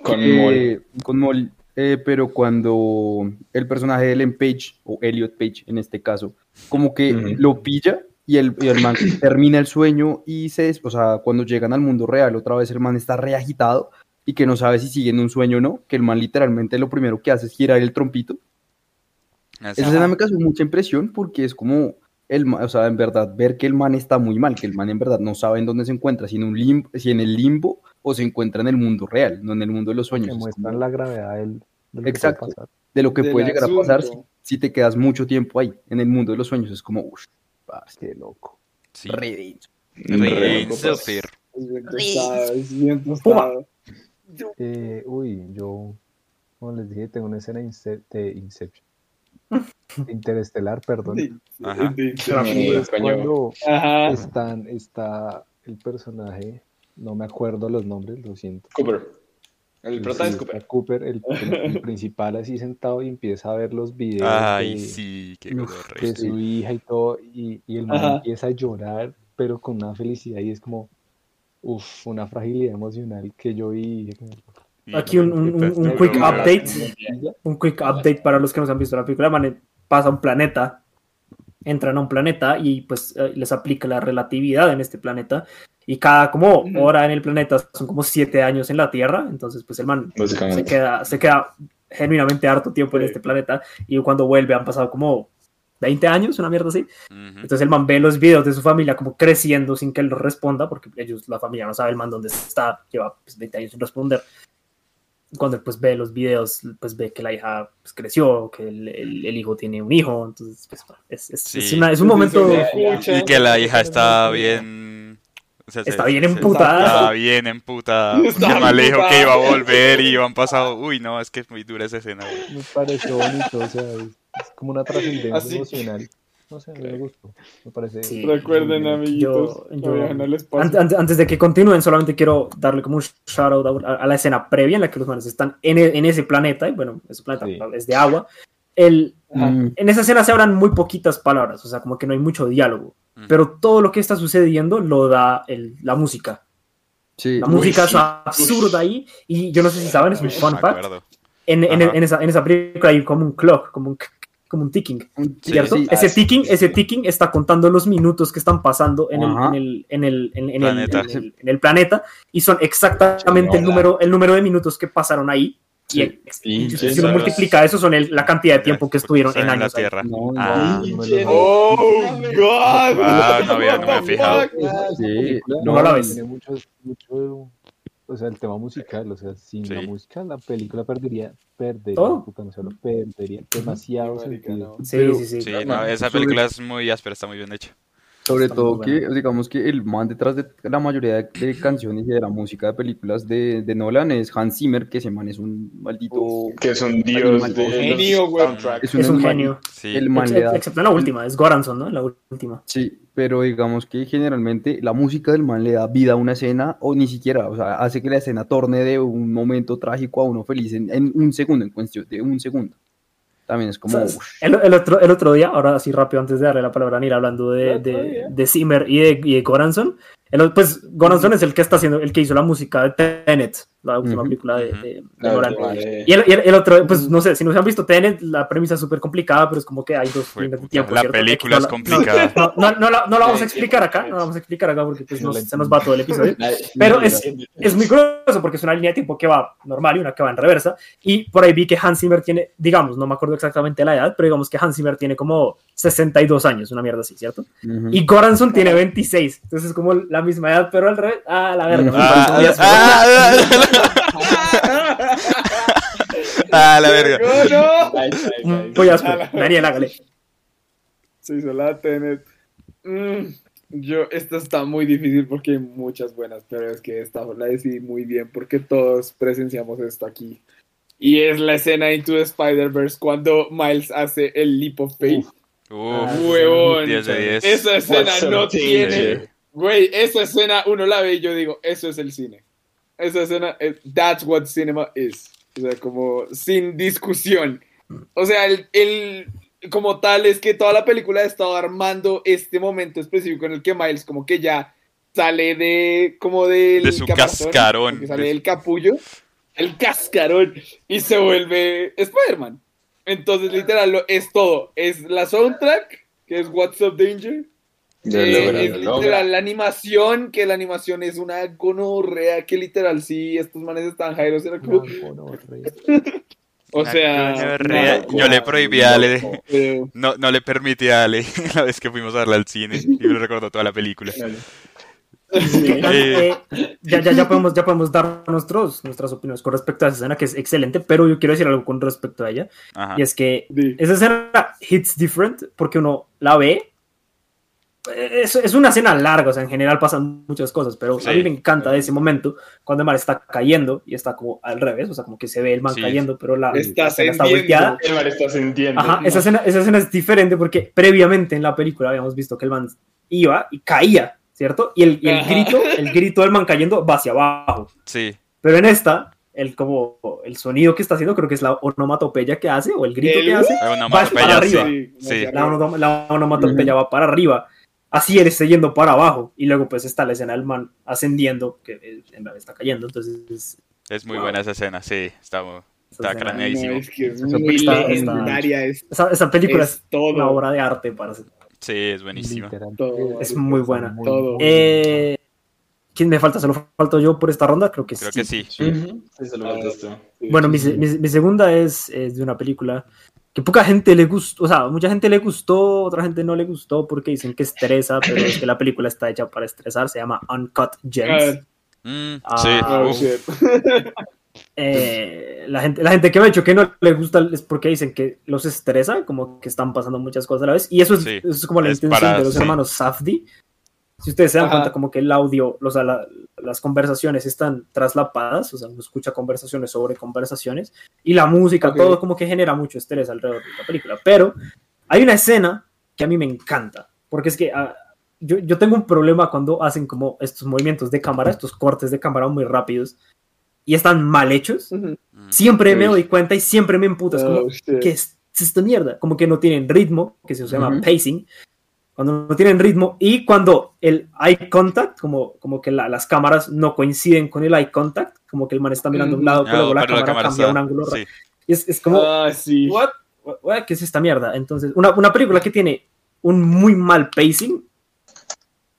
Con Eh, con Molly. eh, pero cuando el personaje de Ellen Page, o Elliot Page en este caso, como que lo pilla y el, y el man termina el sueño y se, o sea, cuando llegan al mundo real, otra vez el man está reagitado y que no sabe si sigue en un sueño o no, que el man literalmente lo primero que hace es girar el trompito. Esa escena me causó mucha impresión porque es como, el, o sea, en verdad, ver que el man está muy mal, que el man en verdad no sabe en dónde se encuentra, si en, un limbo, si en el limbo o se encuentra en el mundo real, no en el mundo de los sueños. Que Es muestran como la gravedad del, de lo que puede Exacto. pasar. de lo que del puede llegar a pasar si, te quedas mucho tiempo ahí, en el mundo de los sueños. Es como, uff, Qué loco. Sí. re denso. Eh, uy, yo, como les dije, tengo una escena de Inception. Interestelar, perdón. Sí, Ajá. sí, sí. Y es cuando Ajá. están, está el personaje, no me acuerdo los nombres, lo siento. Cooper. El prota es Cooper. Cooper, el, el- el principal así sentado y empieza a ver los videos Ay, de, sí, qué de su hija y todo, y, y el man empieza a llorar, pero con una felicidad y es como, uff, una fragilidad emocional que yo vi. Aquí un, un- un- un Está quick update. Un quick update para los que nos han visto la película. Man, pasa a un planeta, entran a un planeta y pues eh, les aplica la relatividad en este planeta. Y cada como hora en el planeta son como siete años en la Tierra. Entonces, pues el man se queda, se queda genuinamente harto tiempo en este planeta. Y cuando vuelve han pasado como 20 años, una mierda así. Entonces el man ve los videos de su familia como creciendo sin que él los responda, porque ellos, la familia no sabe el man dónde está, lleva pues, 20 años sin responder. Cuando él pues ve los videos, pues ve que la hija pues, creció, que el, el- el hijo tiene un hijo, entonces pues, es, es- Sí. es una- es un momento... Y que la hija está bien. o sea, se- Está bien se- emputada. Está bien emputada. Está Que mal le dijo emputada. que iba a volver y han pasado. Uy, no, es que es muy dura esa escena. güey. Me pareció bonito, o sea, es, como una trascendencia emocional. No sé, me gustó. Me parece. Sí. Recuerden, amiguitos, Yo- yo- viajen al espacio. Ante- ante- Antes, de que continúen, solamente quiero darle como un shout out a, a la escena previa en la que los manes están en, e- en ese planeta, y bueno, ese planeta Sí. es de agua. El. Mm, en esa escena se hablan muy poquitas palabras, o sea, como que no hay mucho diálogo, Ujú. pero todo lo que está sucediendo lo da el- la música. sí, La Uy, música sí. es absurda ahí, y yo no sé si saben, es un fun fact. En, en- en esa, en esa película hay como un clock, como un, como un ticking. un- sí, ¿cierto? sí, ese Ah, ticking, sí, ese ticking está contando los minutos que están pasando en el, en el, en el, en, Planeta. el- en el planeta y son exactamente el número, el número de minutos que pasaron ahí. Y, Sí. y si uno multiplica eso, son el- la cantidad de tiempo que estuvieron en en la años. ahí. tierra. No, no, Ah. no Oh, God. Ah, no había- no me the fijado. Ah, Sí, película no la ves. Tiene mucho, mucho, o sea, el tema musical, o sea, sin la música la película perdería, perdería, ¿Todo? puta, no solo perdería demasiado sentido. no. Sí, Pero- sí, sí. Sí, claro. no, esa sobre- película es muy áspera, está muy bien hecha. Sobre Está todo que, digamos que el man detrás de la mayoría de, de canciones y de la música de películas de, de Nolan es Hans Zimmer, que ese man es un maldito... Que es un dios Animal. de Genio, güey. Es un, Es un genio. Sí, El man Ex- le da- Excepto en la última, es Goranson, ¿no? En la última. Sí, pero digamos que generalmente la música del man le da vida a una escena o ni siquiera, o sea, hace que la escena torne de un momento trágico a uno feliz en, en un segundo, en cuestión de un segundo. También es como... El, el otro, el otro día, ahora así rápido antes de darle la palabra a Nira, hablando de, de, de Zimmer y de, y de Goranson. El, pues Goranson es el que está haciendo, el que hizo la música de Tenet, la última Ujú. película de, de- de La Nolan. de- Y el, y el- el otro, pues no sé, si no se han visto Tenet, la premisa es súper complicada, pero es como que hay dos líneas de tiempo. la ¿cierto? película es No, complicada. No, no, no, la, no la vamos a explicar acá, no la vamos a explicar acá porque pues, No nos- se nos va todo el episodio. Pero es, es muy curioso porque es una línea de tiempo que va normal y una que va en reversa. Y por ahí vi que Hans Zimmer tiene, digamos, no me acuerdo exactamente la edad, pero digamos que Hans Zimmer tiene como 62 años, una mierda así, ¿cierto? ujú. Y Goranson tiene 26. Entonces es como la misma edad, pero al revés. Ah, la verga. Ah, muy ah, ah, la verga. No, no. ay, ay, ay. Voy a esperar. Daniel, hágale. Se hizo la Tenet. Mm, yo, esta está muy difícil porque hay muchas buenas, pero es que esta la decidí muy bien porque todos presenciamos esto aquí. Y es la escena Into the Spider-Verse cuando Miles hace el leap of faith. Uf, Huevón. 10 de 10. Esa escena What's no tiene. Güey, esa escena uno la ve y yo digo, eso es el cine. Esa escena, es, that's what cinema is. O sea, como sin discusión. O sea, el, el- como tal es que toda la película ha estado armando este momento específico en el que Miles como que ya sale de como del De su cascarón. sale De- del capullo el cascarón, y se vuelve Spider-Man. Entonces, literal, es todo. Es la soundtrack, que es What's Up Danger. Lo Eh, logra, es lo logra. literal la animación, que la animación es una gonorrea, que literal, sí, estos manes están jairos. Era como, o sea, gonorrea. una Yo le prohibí a Ale, pero- no, no le permití a Ale la vez que fuimos a verla al cine y me recordó toda la película. Eh, Eh, ya, ya, ya, podemos, ya podemos dar nuestros, nuestras opiniones con respecto a esa escena, que es excelente, pero yo quiero decir algo con respecto a ella. Ajá. Y es que esa escena hits different porque uno la ve. Es, es una escena larga, o sea, en general pasan muchas cosas, pero a Sí. mí me encanta de ese momento cuando el mar está cayendo y está como al revés, o sea, como que se ve el man Sí. cayendo, pero la, Está la escena está ascendiendo. volteada. El man está sintiendo. Ajá, esa escena, esa escena es diferente porque previamente en la película habíamos visto que el man iba y caía, ¿cierto? Y el, y el grito, el grito del man cayendo va hacia abajo. Sí, Pero en esta, el, como, el sonido que está haciendo, creo que es la onomatopeya que hace, o el grito El que hace, Vas para onomatopeya, sí. arriba. Sí. la, onom- la onomatopeya va para arriba. Así él está yendo para abajo. Y luego pues está la escena del man ascendiendo, que en verdad está cayendo. Entonces, es- Es muy Wow. buena esa escena, sí, está, está escena- craneadísimo. No, es que es Esa muy está- está- legendaria, es, esa, esa película es, es todo. una obra de arte para. Sí, es buenísima. Todo. Es muy buena. Todo. Eh, ¿Quién me falta? ¿Solo falto yo por esta ronda? Creo que Creo sí. que sí. Sí, se lo faltas tú. Bueno, mi, se- mi- mi segunda es, es de una película que poca gente le gustó, o sea, mucha gente le gustó, otra gente no le gustó porque dicen que estresa, pero es que la película está hecha para estresar, se llama Uncut Gems. Mm, Ah, sí. Oh, shit. Eh, la, gente, la gente que me ha dicho que no le gusta es porque dicen que los estresa, como que están pasando muchas cosas a la vez, y eso es, Sí, eso es como la es intención para- de los sí. hermanos Safdie. Si ustedes se dan Ajá. cuenta, como que el audio, o sea, la- las conversaciones están traslapadas, o sea, uno escucha conversaciones sobre conversaciones, y la música, Ok. todo como que genera mucho estrés alrededor de la película. Pero hay una escena que a mí me encanta, porque es que ah, yo, yo tengo un problema cuando hacen como estos movimientos de cámara, estos cortes de cámara muy rápidos, y están mal hechos. Mm. Siempre me doy cuenta y siempre me emputa. Es como, Oh, shit. ¿qué es esta mierda? Como que no tienen ritmo, que se llama Ujú. pacing. Cuando no tienen ritmo y cuando el eye contact, como, como que la- las cámaras no coinciden con el eye contact, como que el man está mirando a un Ujú. lado, pero Ah, luego la pero cámara, cambia está- un ángulo. sí. Y es, es como, Ah, sí. what? What- what? ¿Qué es esta mierda? Entonces, una, una película que tiene un muy mal pacing,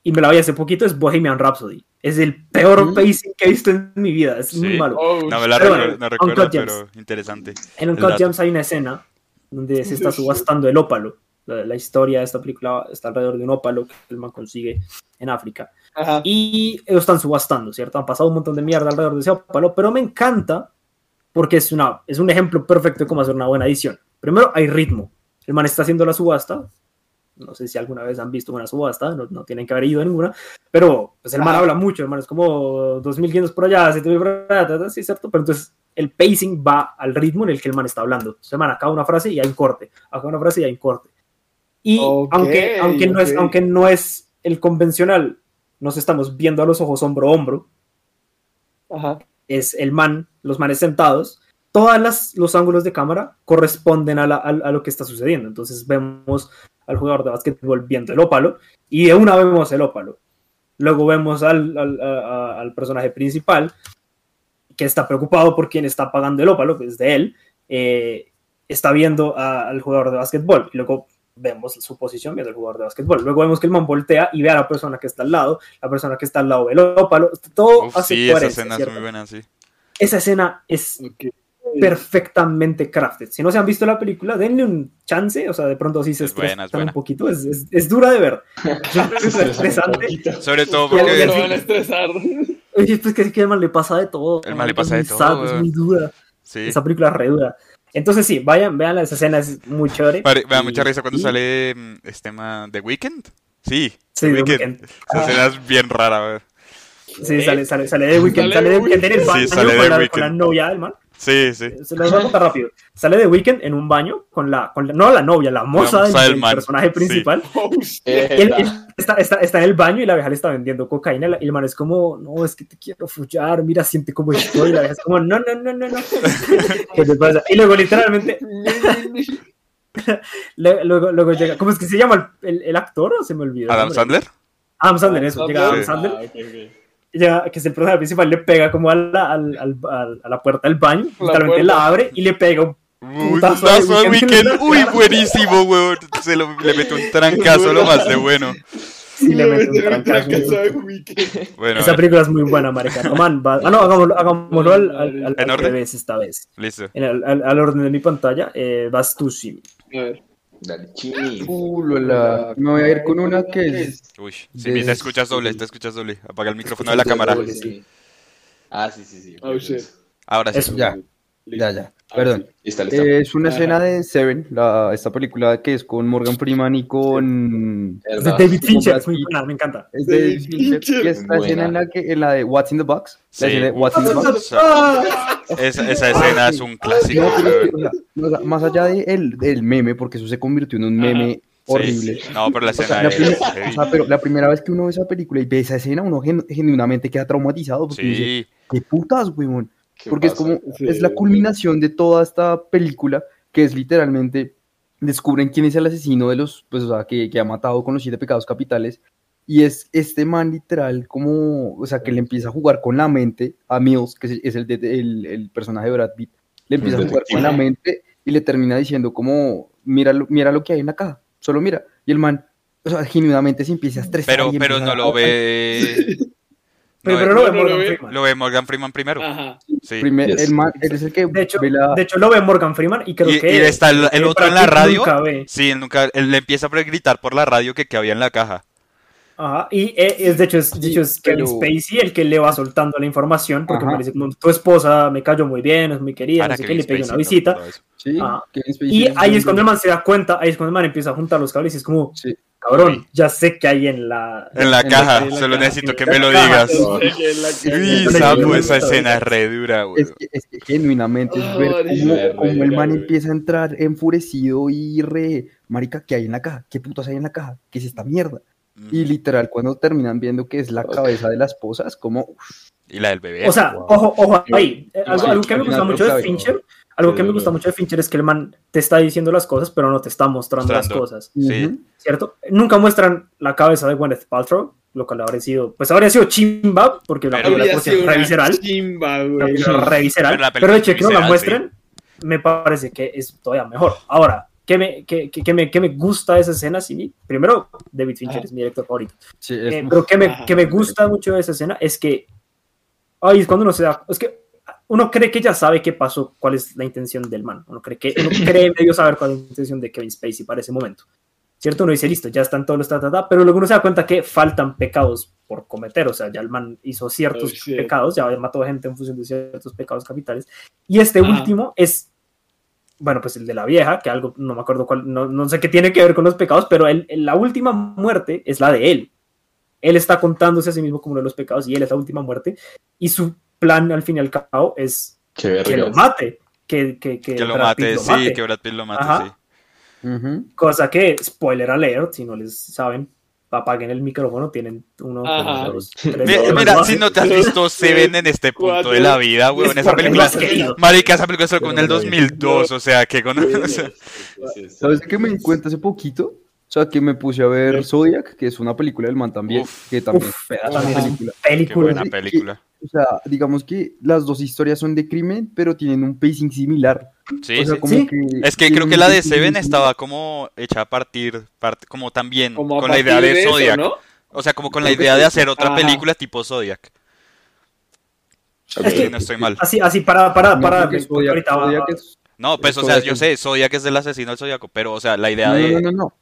y me la vi hace poquito, es Bohemian Rhapsody. Es el peor Mm. pacing que he visto en mi vida. Es muy Sí. malo. Oh, No me la Pero recuerdo, bueno, no recuerdo, pero interesante. En Uncut. Gems hay una escena donde se está subastando el ópalo. La, la historia de esta película está alrededor de un ópalo que el man consigue en África. Ajá. Y ellos están subastando, ¿cierto? Han pasado un montón de mierda alrededor de ese ópalo, pero me encanta porque es, una, es un ejemplo perfecto de cómo hacer una buena edición. Primero, hay ritmo. El man está haciendo la subasta. No sé si alguna vez han visto una subasta, no, no tienen que haber ido a ninguna, pero pues el man Ajá. habla mucho, el man es como 2.500 por allá, 7.000 por allá, sí, ¿cierto? Pero entonces el pacing va al ritmo en el que el man está hablando. Entonces, el man acaba una frase y hay un corte, acaba una frase y hay un corte. Y aunque, aunque, no es, aunque no es el convencional, nos estamos viendo a los ojos hombro a hombro, Ajá. es el man, los manes sentados, todos las, los ángulos de cámara corresponden a, la- a- a lo que está sucediendo. Entonces vemos al jugador de básquetbol viendo el ópalo y de una vemos el ópalo. Luego vemos al, al- a- al personaje principal que está preocupado por quién está pagando el ópalo, pues de él, eh, está viendo al jugador de básquetbol y luego vemos su posición viendo al jugador de básquetbol. Luego vemos que el man voltea y ve a la persona que está al lado, la persona que está al lado ve el ópalo, todo Uf, hace sí, esa escena es ¿cierto? muy buena, sí. esa escena es Ok. perfectamente crafted. Si no se han visto la película, denle un chance, o sea, de pronto sí se Es buena, estresan es buena. un poquito, es, es- es dura de ver. Es estresante. Sobre todo porque fin- van a estresar. Pues que, que al man le pasa de todo. El man le es pasa de todo, sad, es muy dura. sí. Esa película es re dura. Entonces sí, vayan, vean esa escena, es muy chévere. Pare- Me da mucha risa cuando y- sale mm, este man The Weeknd. Sí, Sí, The Weeknd. Weeknd. Esa escena es bien rara. Sí, sale, sale, sale de Weekend, Sale sale de Weekend en el Weeknd. baño Sí, sale con, de la, Weeknd. con la novia del man. Sí, sí. Se los voy a contar rápido. Sale de Weekend en un baño con la, con la- no la novia, la moza del, personaje sí. principal. Oh, shit. Eh, Él, él está, está, está en el baño y la vieja le está vendiendo cocaína y el man es como, no, es que te quiero follar, mira, siente cómo estoy. Y la vieja es como, no, no, no, no, no. ¿Qué te pasa? Y luego literalmente, luego, luego llega, ¿cómo es que se llama el, el- el actor? ¿O se me olvidó? Adam? Sandler. Adam Sandler, eso, llega Adam sí. Sandler. Ah, ok, ok. Llega- que es el personaje principal, le pega como a la, al- al- al- a la puerta del baño, literalmente la abre y le pega un Uy, Putazo putazo de Weeknd. Weeknd. Uy, buenísimo, weón. Se lo, le metió un trancazo lo más de bueno. sí le mete un Mete trancazo. Bueno, Esa película es muy buena, marica. No, man, va- ah, no, hagámoslo, hagámoslo al, al, al- ¿En al orden? revés esta vez. listo. En el- al, al orden de mi pantalla, eh, vas tú, sí. A ver. Dale, Chimi. Uh, lola. Me voy a ir con una que es. Uy, sí, De- te escuchas doble, te escuchas doble. Apaga el micrófono de la cámara. doble. sí. Ah, sí, sí, sí. Oh, shit. Ahora sí. Eso. Ya, ya, ya. Perdón. Listo. Eh, es una Ajá. escena de Seven, la, esta película que es con Morgan Freeman y con. Es de. David Fincher, es muy buena, me encanta. Es de David Fincher, y esta escena en la que en la de What's in the Box. La Sí. escena de What's in the Box. Esa, esa escena es un clásico. No, o sea, más allá de el, del meme, porque eso se convirtió en un meme Sí. horrible. No, pero la O sea, escena la, es primer- heavy. o sea, pero la primera vez que uno ve esa película y ve esa escena, uno gen- genuinamente queda traumatizado porque dice, Sí, ¿qué putas, weón? ¿Qué Porque es pasa? como, Sí. es la culminación de toda esta película, que es literalmente, descubren quién es el asesino de los, pues, o sea, que, que ha matado con los siete pecados capitales, y es este man literal como, o sea, que le empieza a jugar con la mente a Mills, que es- es el, de- el, el personaje de Brad Pitt, le empieza a jugar con la mente y le termina diciendo como, mira, lo- mira lo que hay en la caja, solo mira, y el man, o sea, genuinamente se empieza a estresar. pero, y pero no a- lo ve. Pero, no pero ve- lo ve no, lo ve. Freeman. Lo ve Morgan Freeman primero. Ajá. Sí. Primer- Yes. el man, él es el que De hecho, la- de hecho, lo ve Morgan Freeman y creo Y- que. y está el- otro en la radio. nunca ve. Sí, él nunca, él le empieza a gritar por la radio que, que había en la caja. Ajá, y eh, es, de hecho es, de hecho es Kevin pero- Spacey el que le va soltando la información, porque Ajá. me dice como tu esposa me cayó muy bien, es muy querida, sé que qué, le Spacey una visita. Sí, Y ahí es cuando el man se da cuenta, ahí es cuando el man empieza a juntar los cables y es como, Sí. Cabrón, ya sé que hay en la... En la En la- caja, en la solo caja. necesito que me lo digas. Sí, Uy, sí, esa escena es re dura, güey. Es que, es que genuinamente es ver cómo, el man empieza a entrar enfurecido y re, marica, ¿qué hay en la caja? ¿Qué putas hay en la caja? ¿Qué es esta mierda? Y literal, cuando terminan viendo que es la cabeza de la esposa, es como, uf, Y la del bebé. O sea, Wow. ojo, ojo, ahí, eh, algo, que me gusta mucho de. Fincher, algo que me gusta mucho de Fincher es que el man te está diciendo las cosas, pero no te está mostrando las cosas, Sí. ¿cierto? Nunca muestran la cabeza de Gwyneth Paltrow, lo cual habría sido, pues habría sido chimba, porque la película Habría por sido cierto, una re visceral, chimba, güey. Pero pero de hecho es que no la muestren, me parece que es todavía mejor. Ahora, ¿qué me, qué, qué- qué me, qué me gusta de esa escena? Sí, primero, David Fincher Ajá. es mi director favorito. sí, es- Eh, pero que me, que me gusta mucho de esa escena es que, ay, es cuando uno se da, es que uno cree que ya sabe qué pasó, cuál es la intención del man. Uno cree que, uno cree medio saber cuál es la intención de Kevin Spacey para ese momento. ¿Cierto? Uno dice, listo, ya están todos los ta, ta, ta, pero luego uno se da cuenta que faltan pecados por cometer, o sea, ya el man hizo ciertos Oh, pecados, ya mató gente en función de ciertos pecados capitales, y este último es, bueno, pues el de la vieja, que algo, no me acuerdo cuál, no, no sé qué tiene que ver con los pecados, pero el- el- la última muerte es la de él, él está contándose a sí mismo como uno de los pecados y él es la última muerte. Y su plan, al fin y al cabo, es Qué que lo mate. Que, que, que, Que lo mate, sí, que Brad Pitt lo mate, Ajá. sí. Cosa que, spoiler alert, si no les saben, apaguen el micrófono, tienen uno, Ajá. dos, tres, Mira, cuatro. si no te has visto Seven en este punto Cuatro. de la vida, weón, esa Porque película... Marica, esa película salió en el Pero no lo vi. 2002, o sea, que con... ¿Sabes qué me di cuenta hace poquito? O sea, que me puse a ver Zodiac, que es una película del man también, Uf. que también Uf, es una es película. Qué Película. buena película. O sea, digamos que las dos historias son de crimen, pero tienen un pacing similar. Sí, o sea, sí. como Sí. que Es que creo que la de Seven estaba como hecha a partir, part- como también, Como con la idea de Zodiac. ¿no? O sea, como con la Creo idea sí. de hacer otra Ajá. película tipo Zodiac. Es que- no estoy mal. Así, así para, para, No, para, porque Zodiac- ahorita va- Zodiac es- No, pues, Es o sea, yo sé, Zodiac es del asesino del Zodiaco, pero, o sea, la idea No, de... no, no, no.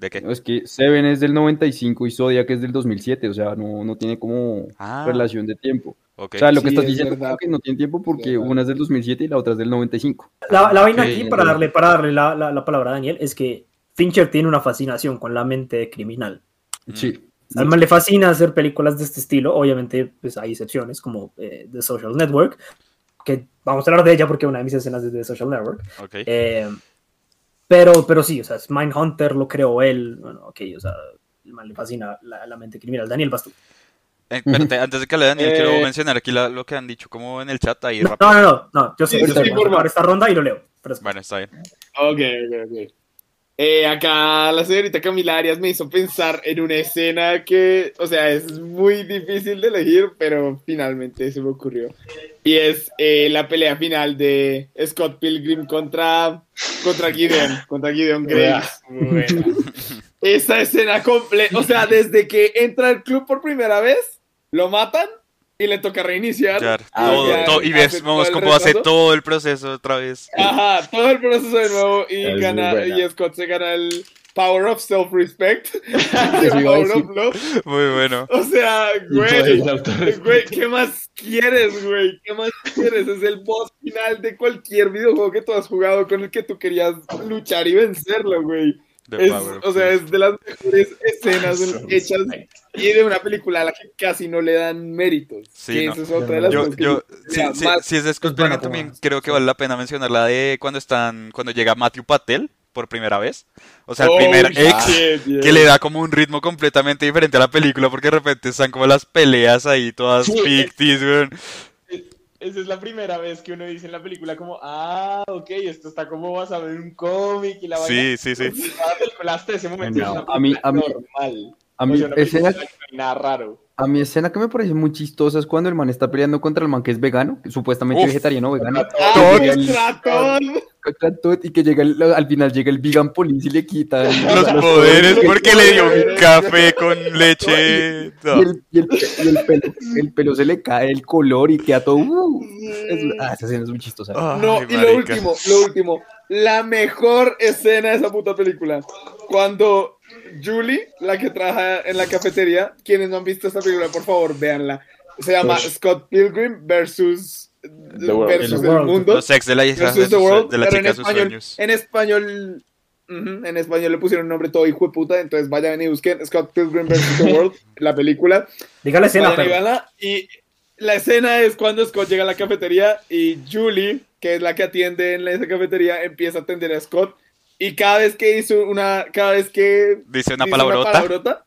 ¿De qué? Es que Seven es del 95 y Zodiac es del 2007, o sea, no, no tiene como Ah, relación de tiempo. ok. O sea, lo que Sí, estás es diciendo verdad. es que no tiene tiempo porque Verdad. una es del 2007 y la otra es del 95. La, la vaina Ok. aquí, para darle, para darle la, la, la palabra a Daniel, es que Fincher tiene una fascinación con la mente criminal. Mm. Sí. Al man le fascina hacer películas de este estilo. Obviamente, pues hay excepciones como eh, The Social Network, que vamos a hablar de ella porque una de mis escenas es de The Social Network. Ok. Eh, pero, pero sí, o sea, Mindhunter lo creó él. Bueno, ok, o sea, el man le fascina la, la mente criminal. Daniel, vas tú. Eh, espérate, antes de que le Daniel, Eh, quiero mencionar aquí la- lo que han dicho como en el chat ahí No, rápido. no, no, no, yo. Sí, sí, vamos a por esta ronda y lo leo. Pero es- Bueno, está bien. Ok, ok, ok. Eh, acá la señorita Camila Arias me hizo pensar en una escena que, o sea, es muy difícil de elegir, pero finalmente se me ocurrió. Y es eh, la pelea final de Scott Pilgrim contra, contra Gideon, contra Gideon Grace. Esa escena completa, o sea, desde que entra al club por primera vez, lo matan y le toca reiniciar. Claro, Ah, todo- ya, todo- y ves cómo hace todo el proceso otra vez. Ajá, todo el proceso de nuevo y Es gana, y Scott se gana el Power of Self-Respect. Muy bueno. O sea, güey, güey, ¿qué más quieres, güey? ¿Qué más quieres? Es el boss final de cualquier videojuego que tú has jugado con el que tú querías luchar y vencerlo, güey. The Es, o sea, es de las mejores escenas hechas y de una película a la que casi no le dan méritos. Sí, no. esa es otra de las Yo, yo, si, es de Scott Es buena Pilgrim, también creo que vale la pena mencionar la de cuando están, cuando llega Matthew Patel por primera vez. O sea, el Oh, primer ex yeah. que le da como un ritmo completamente diferente a la película porque de repente están como las peleas ahí todas Sí. ficticias, weón. Esa es la primera vez que uno dice en la película como, ah, ok, esto está como basado en un cómic y la vaina. Sí, sí, sí. La película hasta ese momento No, es una a mí- a mí- normal. A O mí, sea, escena, nada raro. a mi escena que me parece muy chistosa es cuando el man está peleando contra el man que es vegano, que supuestamente Uf. vegetariano o vegano, y que llega el- al final llega el vegan police y le quita Los poderes porque le dio un café con leche. No. Y, el, y el- y el pelo, el pelo se le cae el color y queda todo. uh, es- ah, esa escena es muy chistosa. No, y lo último, lo último. La mejor escena de esa puta película. Cuando Julie, la que trabaja en la cafetería, quienes no han visto esta película, por favor, véanla. Se llama Ush. Scott Pilgrim versus, World. versus The el World. mundo. Los ex de la hija de, versus the world, de la chica en español, sueños. en español, ujú, en español le pusieron un nombre todo hijo de puta, entonces vayan y busquen Scott Pilgrim versus the World, la película. Diga la escena, Vayan y pero. véanla, y la escena es cuando Scott llega a la cafetería y Julie, que es la que atiende en esa cafetería, empieza a atender a Scott. Y cada vez que hizo una, cada vez que Dice una dice palabrota. palabrota,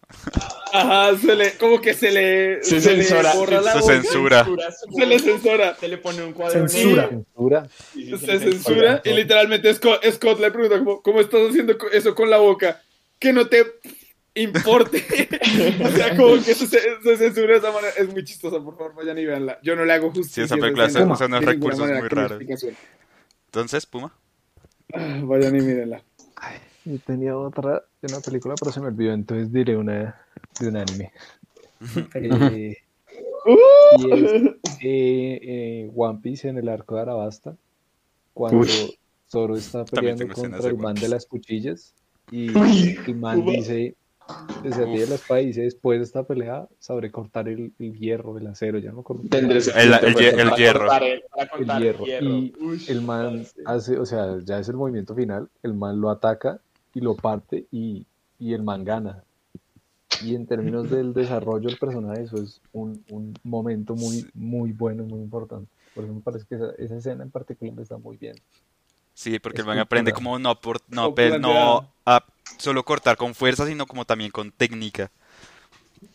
ajá, se le, como que se le, Se le censura. borra la Se boca, censura. se le censura. Se le pone un cuadro Censura. Censura. y sí, Se censura y literalmente Scott, Scott le pregunta como, ¿cómo estás haciendo eso con la boca? Que no te importe. o sea, como que se, se censura de esa manera. Es muy chistosa, por favor, vayan y véanla. Yo no le hago justicia. esa a película usa unos recursos manera muy raros. Entonces, Puma. Vayan y mírenla. Yo tenía otra de una película, pero se me olvidó, entonces diré una de un anime. Eh, y es eh, eh, One Piece en el arco de Arabasta, cuando Zoro está peleando contra el man de las cuchillas y Uy, el man dice, ríe de y dice, después de esta pelea sabré cortar el, el hierro, el acero, ya no ese El- el pues, hierro. cortar el- hierro. Y Uy, el man hace, o sea, ya es el movimiento final, el man lo ataca y lo parte y, y el man gana. Y en términos del desarrollo del personaje, eso es un, un momento muy, muy bueno, muy importante. Por eso me parece que esa, esa escena en particular está muy bien. Sí, porque el man aprende como no, por, no, pe- planteada. no a solo cortar con fuerza, sino como también con técnica.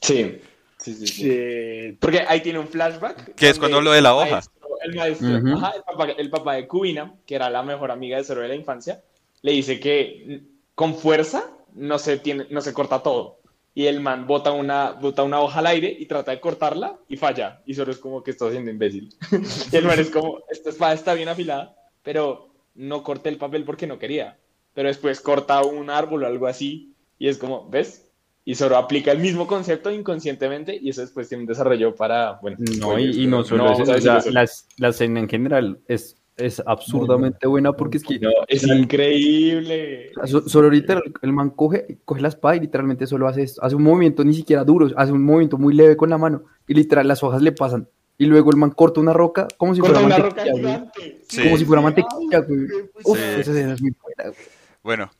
Sí. Sí, sí. Porque ahí tiene un flashback. Que es cuando lo de la el hoja. maestro- El maestro, ajá, el, papá, el papá de Kubina, que era la mejor amiga de Zoro de la infancia, le dice que con fuerza no se, tiene, no se corta todo. Y el man bota una, bota una hoja al aire y trata de cortarla y falla. Y Zoro es como que está haciendo imbécil. y el man es como, esta espada está bien afilada, pero no corté el papel porque no quería. Pero después corta un árbol o algo así y es como, ¿ves? Y Zoro aplica el mismo concepto inconscientemente y eso después tiene un desarrollo para, bueno, No, y, y no solo no, eso, o sea, la, la escena en general es, es absurdamente buena porque es que No, es increíble. so- solo ahorita el, el man coge, coge la espada y literalmente solo hace esto, hace un movimiento ni siquiera duro, hace un movimiento muy leve con la mano y literal las hojas le pasan y luego el man corta una roca como si Corta fuera una roca mantequilla, güey. gigante. Sí. como si fuera mantequilla, güey. Uf, Sí. esa escena es muy buena, güey. Bueno,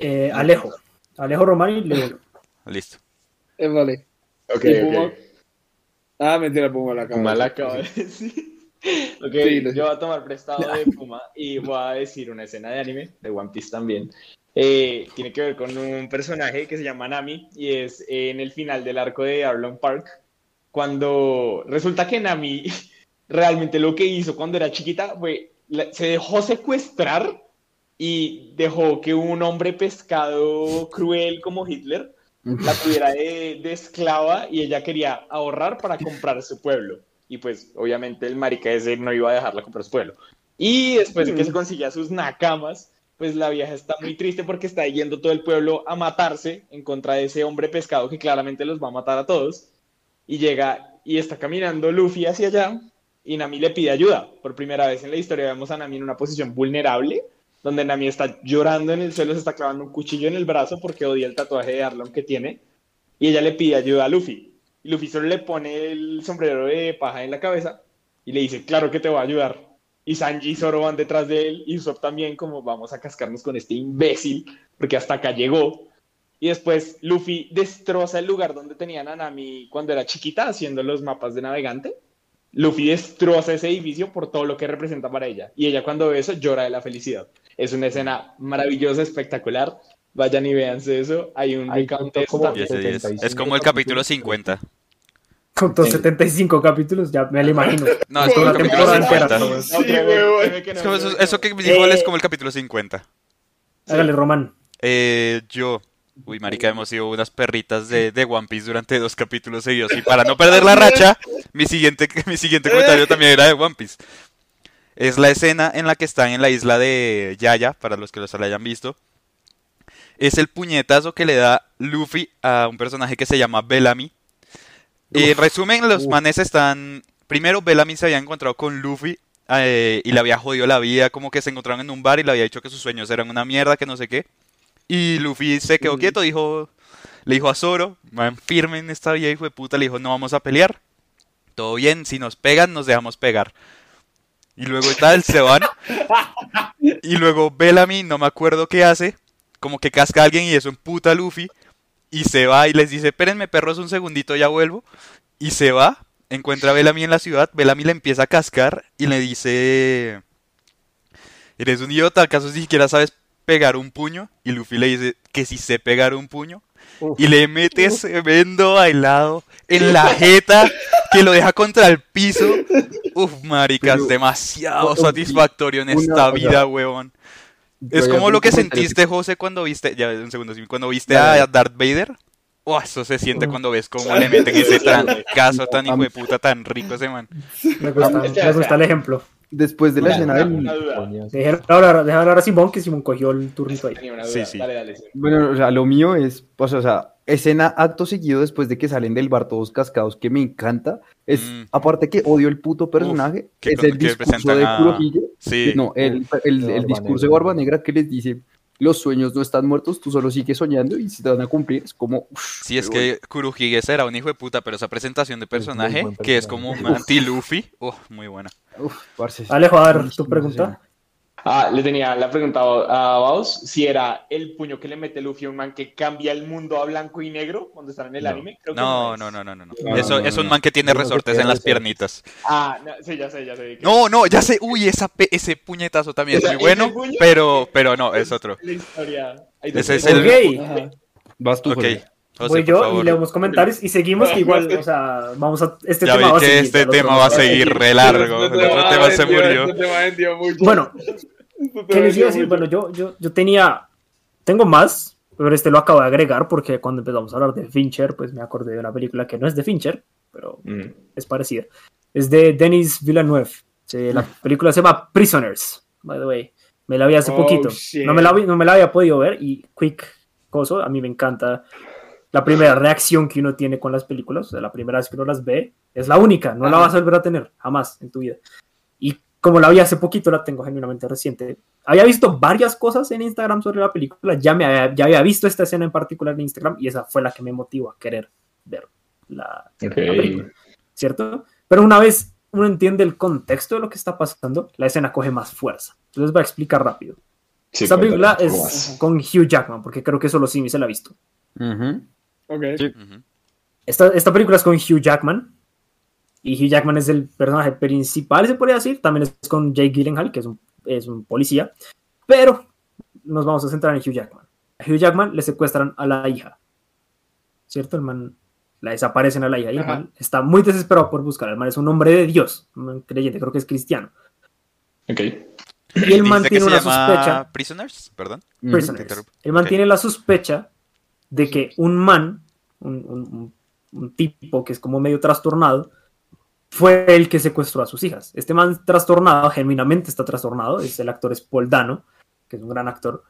Eh, Alejo. Alejo Román y Leo. listo. Eh, vale. Ok, ok. Ah, mentira, Puma la acaba Puma la decir. acaba de decir. Ok, Sí, lo- yo voy a tomar prestado de Puma y voy a decir una escena de anime, de One Piece también. Eh, tiene que ver con un personaje que se llama Nami y es en el final del arco de Arlong Park, cuando resulta que Nami realmente lo que hizo cuando era chiquita fue, se dejó secuestrar y dejó que un hombre pescado cruel como Hitler la tuviera de, de esclava y ella quería ahorrar para comprar su pueblo. Y pues obviamente el marica ese no iba a dejarla comprar su pueblo. Y después de que se conseguía sus nakamas, pues la vieja está muy triste porque está yendo todo el pueblo a matarse en contra de ese hombre pescado que claramente los va a matar a todos. Y llega y está caminando Luffy hacia allá y Nami le pide ayuda. Por primera vez en la historia vemos a Nami en una posición vulnerable, donde Nami está llorando en el suelo, se está clavando un cuchillo en el brazo porque odia el tatuaje de Arlong que tiene. Y ella le pide ayuda a Luffy. Y Luffy solo le pone el sombrero de paja en la cabeza y le dice, claro que te voy a ayudar. Y Sanji y Zoro van detrás de él y Usopp también como vamos a cascarnos con este imbécil porque hasta acá llegó. Y después Luffy destroza el lugar donde tenían a Nami cuando era chiquita haciendo los mapas de navegante. Luffy destroza ese edificio por todo lo que representa para ella. Y ella cuando ve eso llora de la felicidad. Es una escena maravillosa, espectacular. Vayan y véanse eso. Hay un Hay como también. 10 de 10. 75 Es como el capítulo 50. Con todos 75 capítulos, ya me lo imagino. No, es como el la capítulo temporada 50. entera. No, créeme, huevón. créeme que no, Es como eso, eso que dijo él es Eh. como el capítulo 50. Hágale, Román. Eh, yo, uy, marica, hemos sido unas perritas de, de One Piece durante dos capítulos seguidos. Y para no perder la racha, mi siguiente, mi siguiente comentario también era de One Piece. Es la escena en la que están en la isla de Yaya, para los que los hayan visto. Es el puñetazo que le da Luffy a un personaje que se llama Bellamy. En resumen, los manes están. Primero, Bellamy se había encontrado con Luffy eh, y le había jodido la vida, como que se encontraron en un bar y le había dicho que sus sueños eran una mierda, que no sé qué. Y Luffy se quedó quieto, dijo, le dijo a Zoro, man, firme en esta vida, hijo de puta, le dijo, no vamos a pelear. Todo bien, si nos pegan, nos dejamos pegar. Y luego tal, se van. Y luego Bellamy, no me acuerdo qué hace, como que casca a alguien y eso emputa a Luffy. Y se va y les dice, espérenme perros un segundito, ya vuelvo. Y se va, encuentra a Bellamy en la ciudad, Bellamy le empieza a cascar y le dice, eres un idiota, ¿acaso ni siquiera sabes pegar un puño? Y Luffy le dice que si sé pegar un puño. Uf. Y le mete tremendo bailado en la jeta que lo deja contra el piso. Uf, maricas, Pero- demasiado satisfactorio en esta vida, huevón. Es como lo que sentiste, José, cuando viste, ya un segundo, sí, cuando viste a. Darth Vader. Oh, eso se siente cuando ves cómo le meten ese trancazo tan hijo de puta, tan rico ese man. Me gusta, me gusta el ejemplo. Después de la escena del... una duda. Hablar, a Simón, que Simón cogió el turnito ahí. Tenía una Sí, duda. sí. Dale, dale. sí. Bueno, o sea, lo mío es, pues, o sea, escena acto seguido después de que salen del bar todos cascados, que me encanta. Es, Mm. aparte que odio el puto personaje, que es el discurso de a- Kurohige. Sí. No, el, el- discurso de Negra. Barba Negra que les dice, los sueños no están muertos, tú solo sigues soñando y si te van a cumplir, es como... uf, Sí, es que Kurohige era un hijo de puta, pero esa presentación de personaje, buen que es como personaje. un anti-Luffy, oh, muy buena. Uf, parce, Alejo, a ver, tu pregunta. Ah, le tenía la pregunta a Baus si era el puño que le mete Luffy a un man que cambia el mundo a blanco y negro cuando están en el No. anime. Creo que No, no, no, no, no. no. No, Eso no, es un man que tiene resortes en las piernitas. Ah, no, sí, ya sé, ya sé. No, no, ya sé. Uy, esa ese puñetazo también es muy bueno, pero, pero no, es otro. La historia. Hay Ese es el- historias. Ok. Ajá. Vas tú, Ok. José. José, Voy yo favor. y leemos comentarios y seguimos que igual, o sea, vamos a... Este Ya tema vi va a seguir, este tema va a seguir re largo. El otro tema se murió. Este tema vendió mucho. Bueno, Este ¿qué les iba a decir? mucho. Bueno, yo, yo, yo tenía... Tengo más, pero este lo acabo de agregar porque cuando empezamos a hablar de Fincher, pues me acordé de una película que no es de Fincher, pero Mm. es parecida. Es de Denis Villeneuve. La película se llama Prisoners, by the way. Me la vi hace Oh, poquito. shit. No me, la no me la había podido ver y quick coso, a mí me encanta la primera reacción que uno tiene con las películas, o sea, la primera vez que uno las ve, es la única, no la vas a volver a tener jamás en tu vida. Y como la vi hace poquito, la tengo genuinamente reciente. Había visto varias cosas en Instagram sobre la película, ya, me había, ya había visto esta escena en particular en Instagram y esa fue la que me motivó a querer ver la, película, ¿cierto? Pero una vez uno entiende el contexto de lo que está pasando, la escena coge más fuerza. Entonces voy a explicar rápido. Sí, Esta película es con Hugh Jackman, porque creo que solo Simi se la ha visto. Ujú. Ok. Sí. Esta, esta película es con Hugh Jackman. Y Hugh Jackman es el personaje principal, se podría decir. También es con Jake Gyllenhaal, que es un, es un policía. Pero nos vamos a centrar en Hugh Jackman. A Hugh Jackman le secuestran a la hija. ¿Cierto? El man la desaparecen a la hija. Y el man está muy desesperado por buscar. El man es un hombre de Dios, un man creyente, creo que es cristiano. Ok. Y el man tiene una llama sospecha. Prisoners, perdón. Prisoners. El man tiene la sospecha de que un man, un, un- un- un tipo que es como medio trastornado, fue el que secuestró a sus hijas. Este man trastornado, genuinamente está trastornado, es el actor es Paul Dano, que es un gran actor,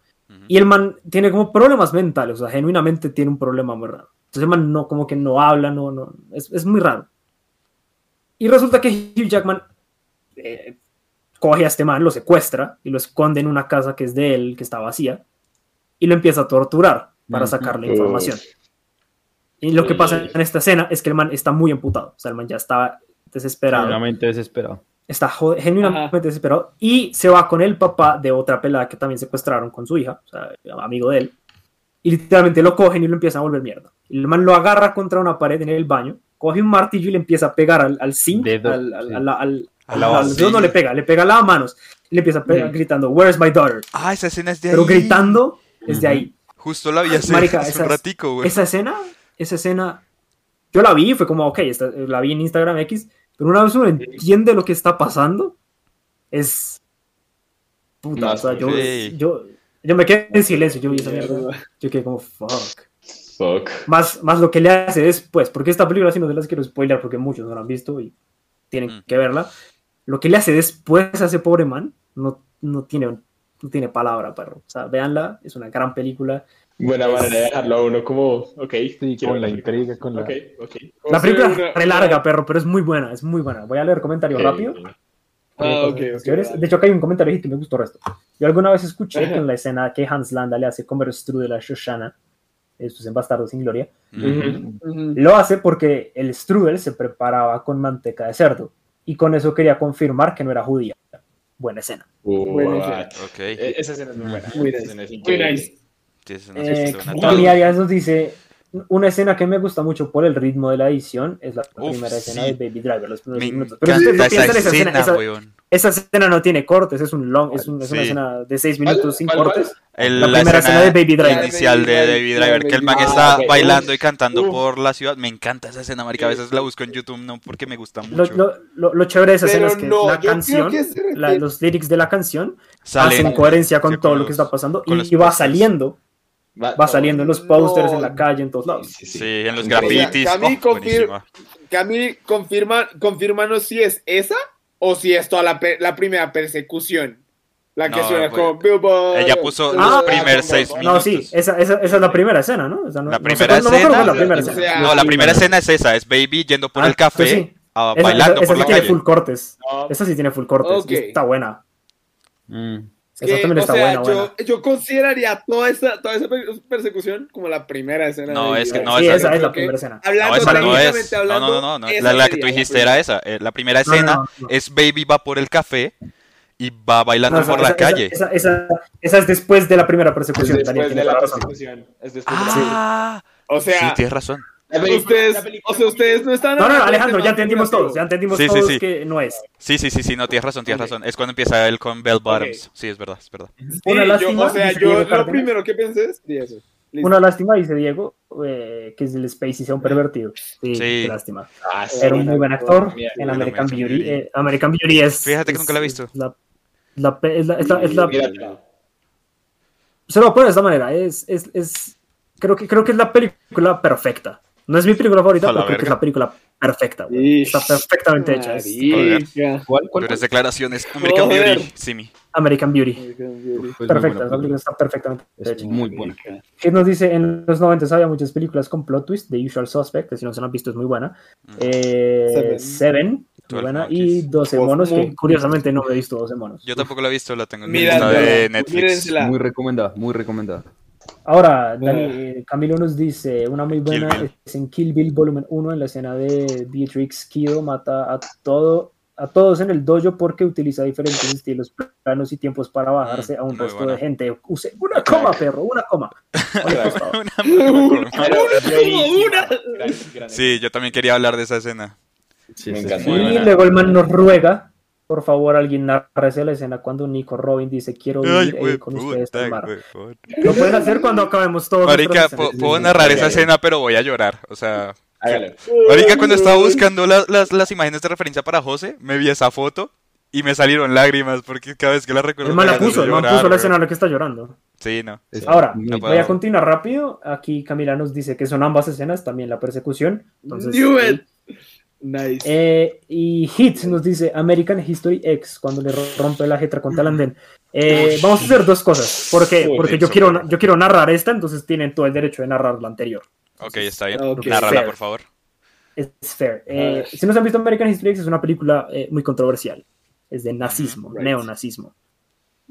y el man tiene como problemas mentales, o sea, genuinamente tiene un problema muy raro. Entonces el man no, como que no habla, no, no, es, es muy raro. Y resulta que Hugh Jackman eh, coge a este man, lo secuestra y lo esconde en una casa que es de él, que está vacía, y lo empieza a torturar para Ujú. sacarle información. Y lo que pasa en esta escena es que el man está muy emputado, o sea, el man ya estaba desesperado, Genuinamente desesperado. está genuinamente Ajá. desesperado y se va con el papá de otra pelada que también secuestraron con su hija, o sea, amigo de él, y literalmente lo cogen y lo empiezan a volver mierda. El man lo agarra contra una pared en el baño, coge un martillo y le empieza a pegar al, al zinc, Dedo, al, al, sí. al- al- la no, le pega, le pega a las manos y le empieza a pegar, Mm. gritando, Where's my daughter? Ah, esa escena es de Pero ahí. gritando desde Ujú. ahí. Justo la vi hace, Marica, hace un ratico, güey. Esa escena, esa escena, yo la vi y fue como, ok, esta- la vi en Instagram X, pero una vez uno entiende lo que está pasando, es... Puta, No, o sea, yo, sí. yo, yo me quedé en silencio, yo vi esa mierda, yo quedé como, fuck. Fuck. Más, más lo que le hace después, porque esta película sí no se las quiero spoiler porque muchos no la han visto y tienen Mm. que verla. Lo que le hace después a ese pobre man no, no, tiene, no tiene palabra, perro. O sea, véanla, es una gran película. Buena manera de dejarlo a uno como, ok. Sí, quiero con la intriga, con la... Ok, ok. La película una- es re larga, perro, pero es muy buena, es muy buena. Voy a leer comentarios Ok, rápido. ok. Ah, ok, Cosas ok, chéveres. vale. De hecho, acá hay un comentario ahí que me gustó el resto. Yo alguna vez escuché que en la escena que Hans Landa le hace comer strudel a Shoshana, esto es en Bastardo sin Gloria. Lo hace porque el strudel se preparaba con manteca de cerdo y con eso quería confirmar que no era judía. Buena escena. Uh, Buena what? Ok. Eh, Esa escena es muy buena. Muy Esa nice. escena es Muy increíble. nice. Sí, Eh, sé, una Cami tabla. Arias nos dice, una escena que me gusta mucho por el ritmo de la edición es la Uf, primera escena sí. de Baby Driver, los primeros Me minutos. Pero encanta no esa piensan en esa escena, escena, esa, escena no tiene cortes, es, un long, es, un- es una Sí. escena de seis minutos sin ¿Cuál, cuál, cortes. El- La la primera escena de Baby Driver. inicial de Baby Driver, que el man está Driver. bailando y cantando uf. por la ciudad. Me encanta esa escena, marica. A veces la busco en YouTube, no porque me gusta mucho. lo, lo, lo chévere de esa escena Pero es que no, la canción, que la- los lyrics de la canción Sale hacen coherencia con todo con lo que está pasando y, va saliendo, va saliendo en los posters, en la No. calle, en todos lados. Sí, sí, Sí, en los grafitis. Cami Oh. Cami, confirma, confírmanos si es esa o si es toda la, la primera persecución. La que No, suena pues, como Billboard. Ella puso Ah, los primeros seis como- No, minutos. sí, esa, esa, esa es la primera escena, ¿no? Esa no- La no primera no escena- es la primera o escena. sea, No, la sí, primera escena es esa, es Baby yendo por Ah, el café, pues sí. ah, Esa, bailando esa- esa por sí la tiene calle. full cortes. No, Esa sí tiene full cortes. Ok. y Está buena. Mm. Es Esa que, también o está sea, buena, yo, buena. yo consideraría toda esa, toda esa per- persecución como la primera escena. No, de es que Baby no, sí, esa- esa es la primera escena. Hablando No, esa no es. No, hablando, no, no, no. esa La, la que tú dijiste primera. era esa. Eh, La primera No, no, escena no, no. es Baby va por el café y va bailando No, esa- por la esa- calle. Esa, esa, esa es después de la primera Es persecución. Daniel después tiene de la persecución. Es después de la persecución. Ah, O sí, sea, tienes razón. La película- ustedes, la película- o sea, ustedes no están No, no, Alejandro, ya entendimos todos, ya entendimos Sí, todos sí. que no es. Sí, sí, sí, sí, no, tienes razón, tienes razón. Es cuando empieza él con Bell Bottoms. Sí, es verdad, es verdad. Sí, Una yo- lástima, o sea, yo lo primero que pensé es sí, eso. Listo. Una lástima, dice Diego, eh, que el Spacey sea un pervertido. Sí, lástima. Ah, sí, Era un muy buen actor en American American Beauty. Beauty. eh, American Beauty es. Fíjate que es- nunca la he visto. es La, es la- es la- es la- Míratela. se lo voy a poner de esta manera. Es, es, es, creo, que, creo que es la película perfecta. No es mi película favorita, pero creo que es la película perfecta. güey. Está perfectamente hecha. Es. ¿Cuál? ¿Cuál? Declaraciones. American Joder. Beauty, Simi. American Beauty. Pues Perfecta, película está perfectamente Es hecha. muy buena. Que nos dice, en los 90 había muchas películas con plot twist, The Usual Suspect, que si no se la han visto es muy buena. Eh, Seven. Seven, muy 12 buena. Y 12 Uf, monos, que curiosamente no he visto 12 monos. Yo tampoco la he visto, la tengo en mi Mira, lista de Netflix. mírensela. Muy recomendada, muy recomendada. Ahora, Dani, eh, Camilo nos dice, una muy buena Kill Bill. es en Kill Bill Volumen 1, en la escena de Beatrix Kido mata a todo a todos en el dojo porque utiliza diferentes estilos, planos y tiempos para bajarse a un muy resto buena. de gente. Use una coma, perro, una coma. Oye. Una- una. Sí, yo también quería hablar de esa escena. Sí, Me sí, sí. Y luego el man nos ruega, por favor, alguien narrese la escena cuando Nico Robin dice, quiero Ay, vivir eh, con ustedes puta, mar. güey. Lo pueden hacer cuando acabemos todos. Marica, puedo narrar esa Hágale. escena, pero voy a llorar. O sea, Hágalo. Marica, cuando estaba buscando las, las, las imágenes de referencia para José, me vi esa foto y me salieron lágrimas porque cada vez que la recuerdo El man me la puso, el man puso la escena en la que está llorando. Sí, no. Ahora, no puedo. voy a continuar rápido. Aquí Camila nos dice que son ambas escenas, también la persecución. Entonces, eh. Nice. Eh, y Hit nos dice American History X cuando le ro- rompe la jetra contra el andén. Eh, vamos a hacer dos cosas. Porque, porque yo, quiero, yo quiero narrar esta, entonces tienen todo el derecho de narrar la anterior. Ok, está bien. Ok. Nárrala, Fair. por favor. Es fair. Eh, si no se han visto American History X, es una película eh, muy controversial. Es de nazismo, Right. neonazismo.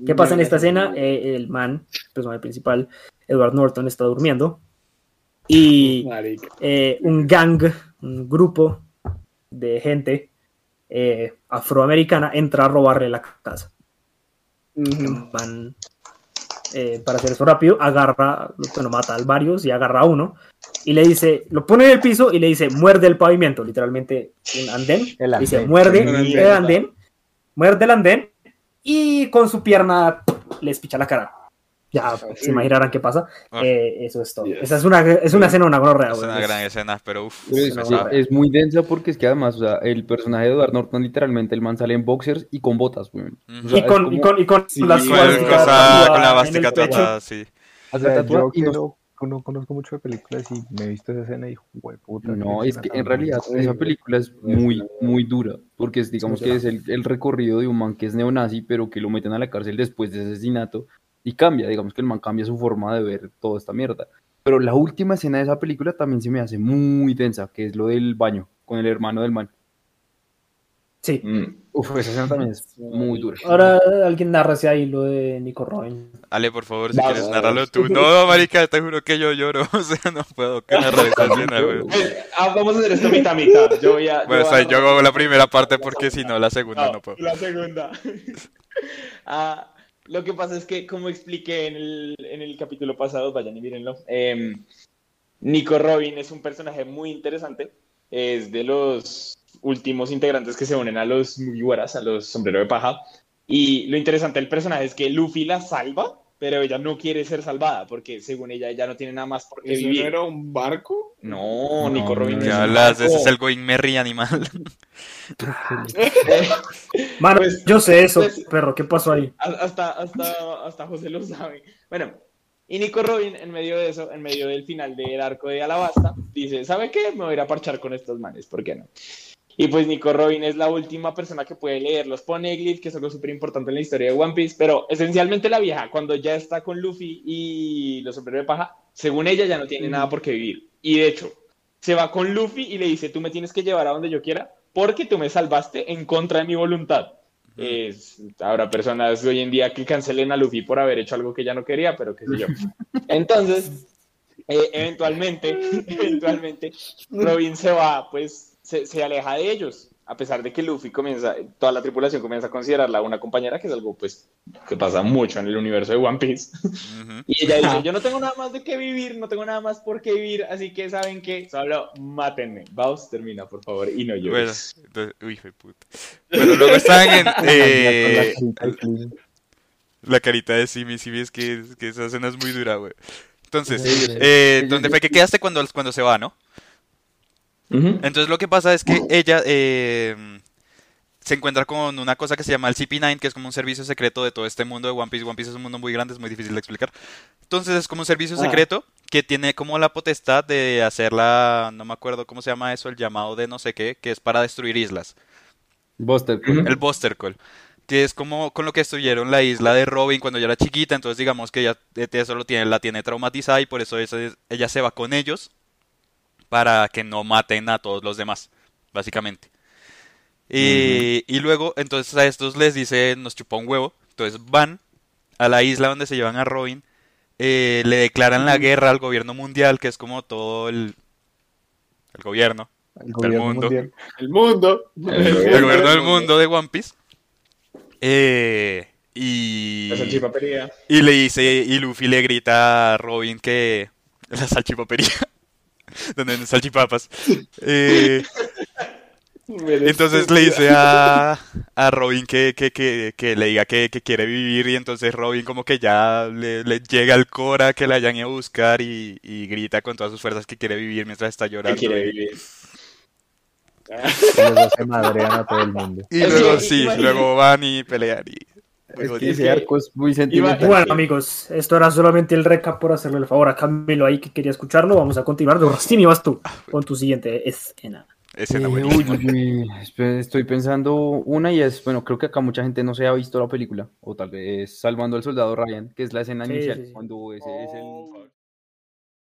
¿Qué pasa en esta escena? Eh, el man, el personaje principal, Edward Norton, está durmiendo. Y eh, un gang, un grupo de gente eh, afroamericana entra a robarle la casa. Van, eh, para hacer eso rápido, agarra, bueno, mata a varios y agarra a uno y le dice, lo pone en el piso y le dice, muerde el pavimento, literalmente un andén. El Le dice, muerde El andén. el andén, muerde el andén y con su pierna les picha la cara. Ya se imaginarán qué pasa. Ah. Eh, eso es todo. Yes. Esa es una, es una escena, una gonorrea. Es güey. una gran escena, pero uff. Es, es- muy densa porque es que además, o sea, el personaje de Edward Norton, literalmente, el man sale en boxers y con botas, weón. O sea, Y con, es y como- con, y con Sí, la con Con, el suástica cosa- tatuada con la bástica tatuada, sí. O sea, y no- no, no conozco mucho de películas y me he visto esa escena y puta. No, es que en realidad esa película es muy, muy dura, porque es, digamos Sí, que es el, el recorrido de un man que es neonazi, pero que lo meten a la cárcel después de asesinato y cambia, digamos que el man cambia su forma de ver toda esta mierda. Pero la última escena de esa película también se me hace muy densa, que es lo del baño con el hermano del man. Sí. Mm. Uf, esa escena también es muy dura. Ahora alguien narrase ahí lo de Nico Robin. Ale, por favor, si quieres narrarlo tú. No, marica, te juro que yo lloro. O sea, no puedo que narrar esa escena, güey. Ah, vamos a hacer esto mitad mitad. Yo voy a. Bueno, yo o sea, a- yo hago la primera parte porque si no, la segunda no puedo. La segunda. Ah, lo que pasa es que, como expliqué en el, en el capítulo pasado, vayan y mírenlo. em, Nico Robin es un personaje muy interesante. Es de los últimos integrantes que se unen a los Mugiwaras, a los sombreros de paja. Y lo interesante del personaje es que Luffy la salva, pero ella no quiere ser salvada porque, según ella, ella no tiene nada más por qué ¿Eso no vivir. era un barco? No, No, Nico Robin ¿Qué es un hablas? Ese barco. es el Going Merry animal. Mano, Pues- yo sé eso, pues- perro, ¿qué pasó ahí? hasta, hasta, hasta José lo sabe. Bueno, y Nico Robin, en medio de eso, en medio del final del arco de Alabasta, dice, ¿sabe qué? Me voy a ir a parchar con estos manes, ¿por qué no? Y pues Nico Robin es la última persona que puede leer los poneglyphs, que es algo súper importante en la historia de One Piece, pero esencialmente la vieja, cuando ya está con Luffy y los sombreros de paja, según ella ya no tiene nada por qué vivir. Y de hecho, se va con Luffy y le dice, tú me tienes que llevar a donde yo quiera, porque tú me salvaste en contra de mi voluntad. Es- habrá personas hoy en día que cancelen a Luffy por haber hecho algo que ya no quería, pero qué sé yo. Entonces, eh, eventualmente, eventualmente, Robin se va, pues se, se aleja de ellos, a pesar de que Luffy comienza, toda la tripulación comienza a considerarla una compañera, que es algo pues que pasa mucho en el universo de One Piece. Ujú. Y ella dice, yo no tengo nada más de qué vivir, no tengo nada más por qué vivir, así que saben que solo mátenme. Baus, termina, por favor, y no Bueno, llores. entonces, uy, de puta. Bueno, luego están en eh, la carita de Simi. Simi es que, es que esa escena es muy dura, güey. Entonces, eh, ¿dónde fue que quedaste cuando, cuando se va, no? Entonces lo que pasa es que ella eh, se encuentra con una cosa que se llama el CP9, que es como un servicio secreto de todo este mundo de One Piece. One Piece es un mundo muy grande, es muy difícil de explicar. Entonces es como un servicio Ah. secreto que tiene como la potestad de hacer la, no me acuerdo cómo se llama eso, el llamado de no sé qué, que es para destruir islas. Buster, Ujú. El Buster Call. Que es como con lo que destruyeron la isla de Robin cuando ella era chiquita. Entonces digamos que ella eh, eso lo tiene, la tiene traumatizada y por eso es- ella se va con ellos para que no maten a todos los demás, básicamente. Y, y luego, entonces a estos les dice, nos chupa un huevo. Entonces van a la isla donde se llevan a Robin. eh, le declaran la guerra al gobierno mundial, que es como todo el, el gobierno. El gobierno mundo. El mundo. El gobierno del mundo de One Piece. Eh, y, La y le dice, y Luffy le grita a Robin que la salchipapería, donde venden salchipapas. Eh, entonces le dice a, a Robin que, que, que, que le diga que, que quiere vivir y entonces Robin como que ya le, le llega al Cora que la hayan ido a buscar y, y grita con todas sus fuerzas que quiere vivir mientras está que llorando. quiere y- vivir. Y luego se madrean a todo el mundo. Y luego sí, luego van y pelean y... muy Es que bonito. ese arco es muy sentimental. Bueno, amigos, esto era solamente el recap por hacerle el favor a Camilo ahí que quería escucharlo. Vamos a continuar. Rostimi, vas tú con tu siguiente escena. Escena Eh, uy, estoy pensando una y es, bueno, creo que acá mucha gente no se ha visto la película, o tal vez Salvando al Soldado Ryan, que es la escena Sí, inicial, sí, sí. cuando ese es el...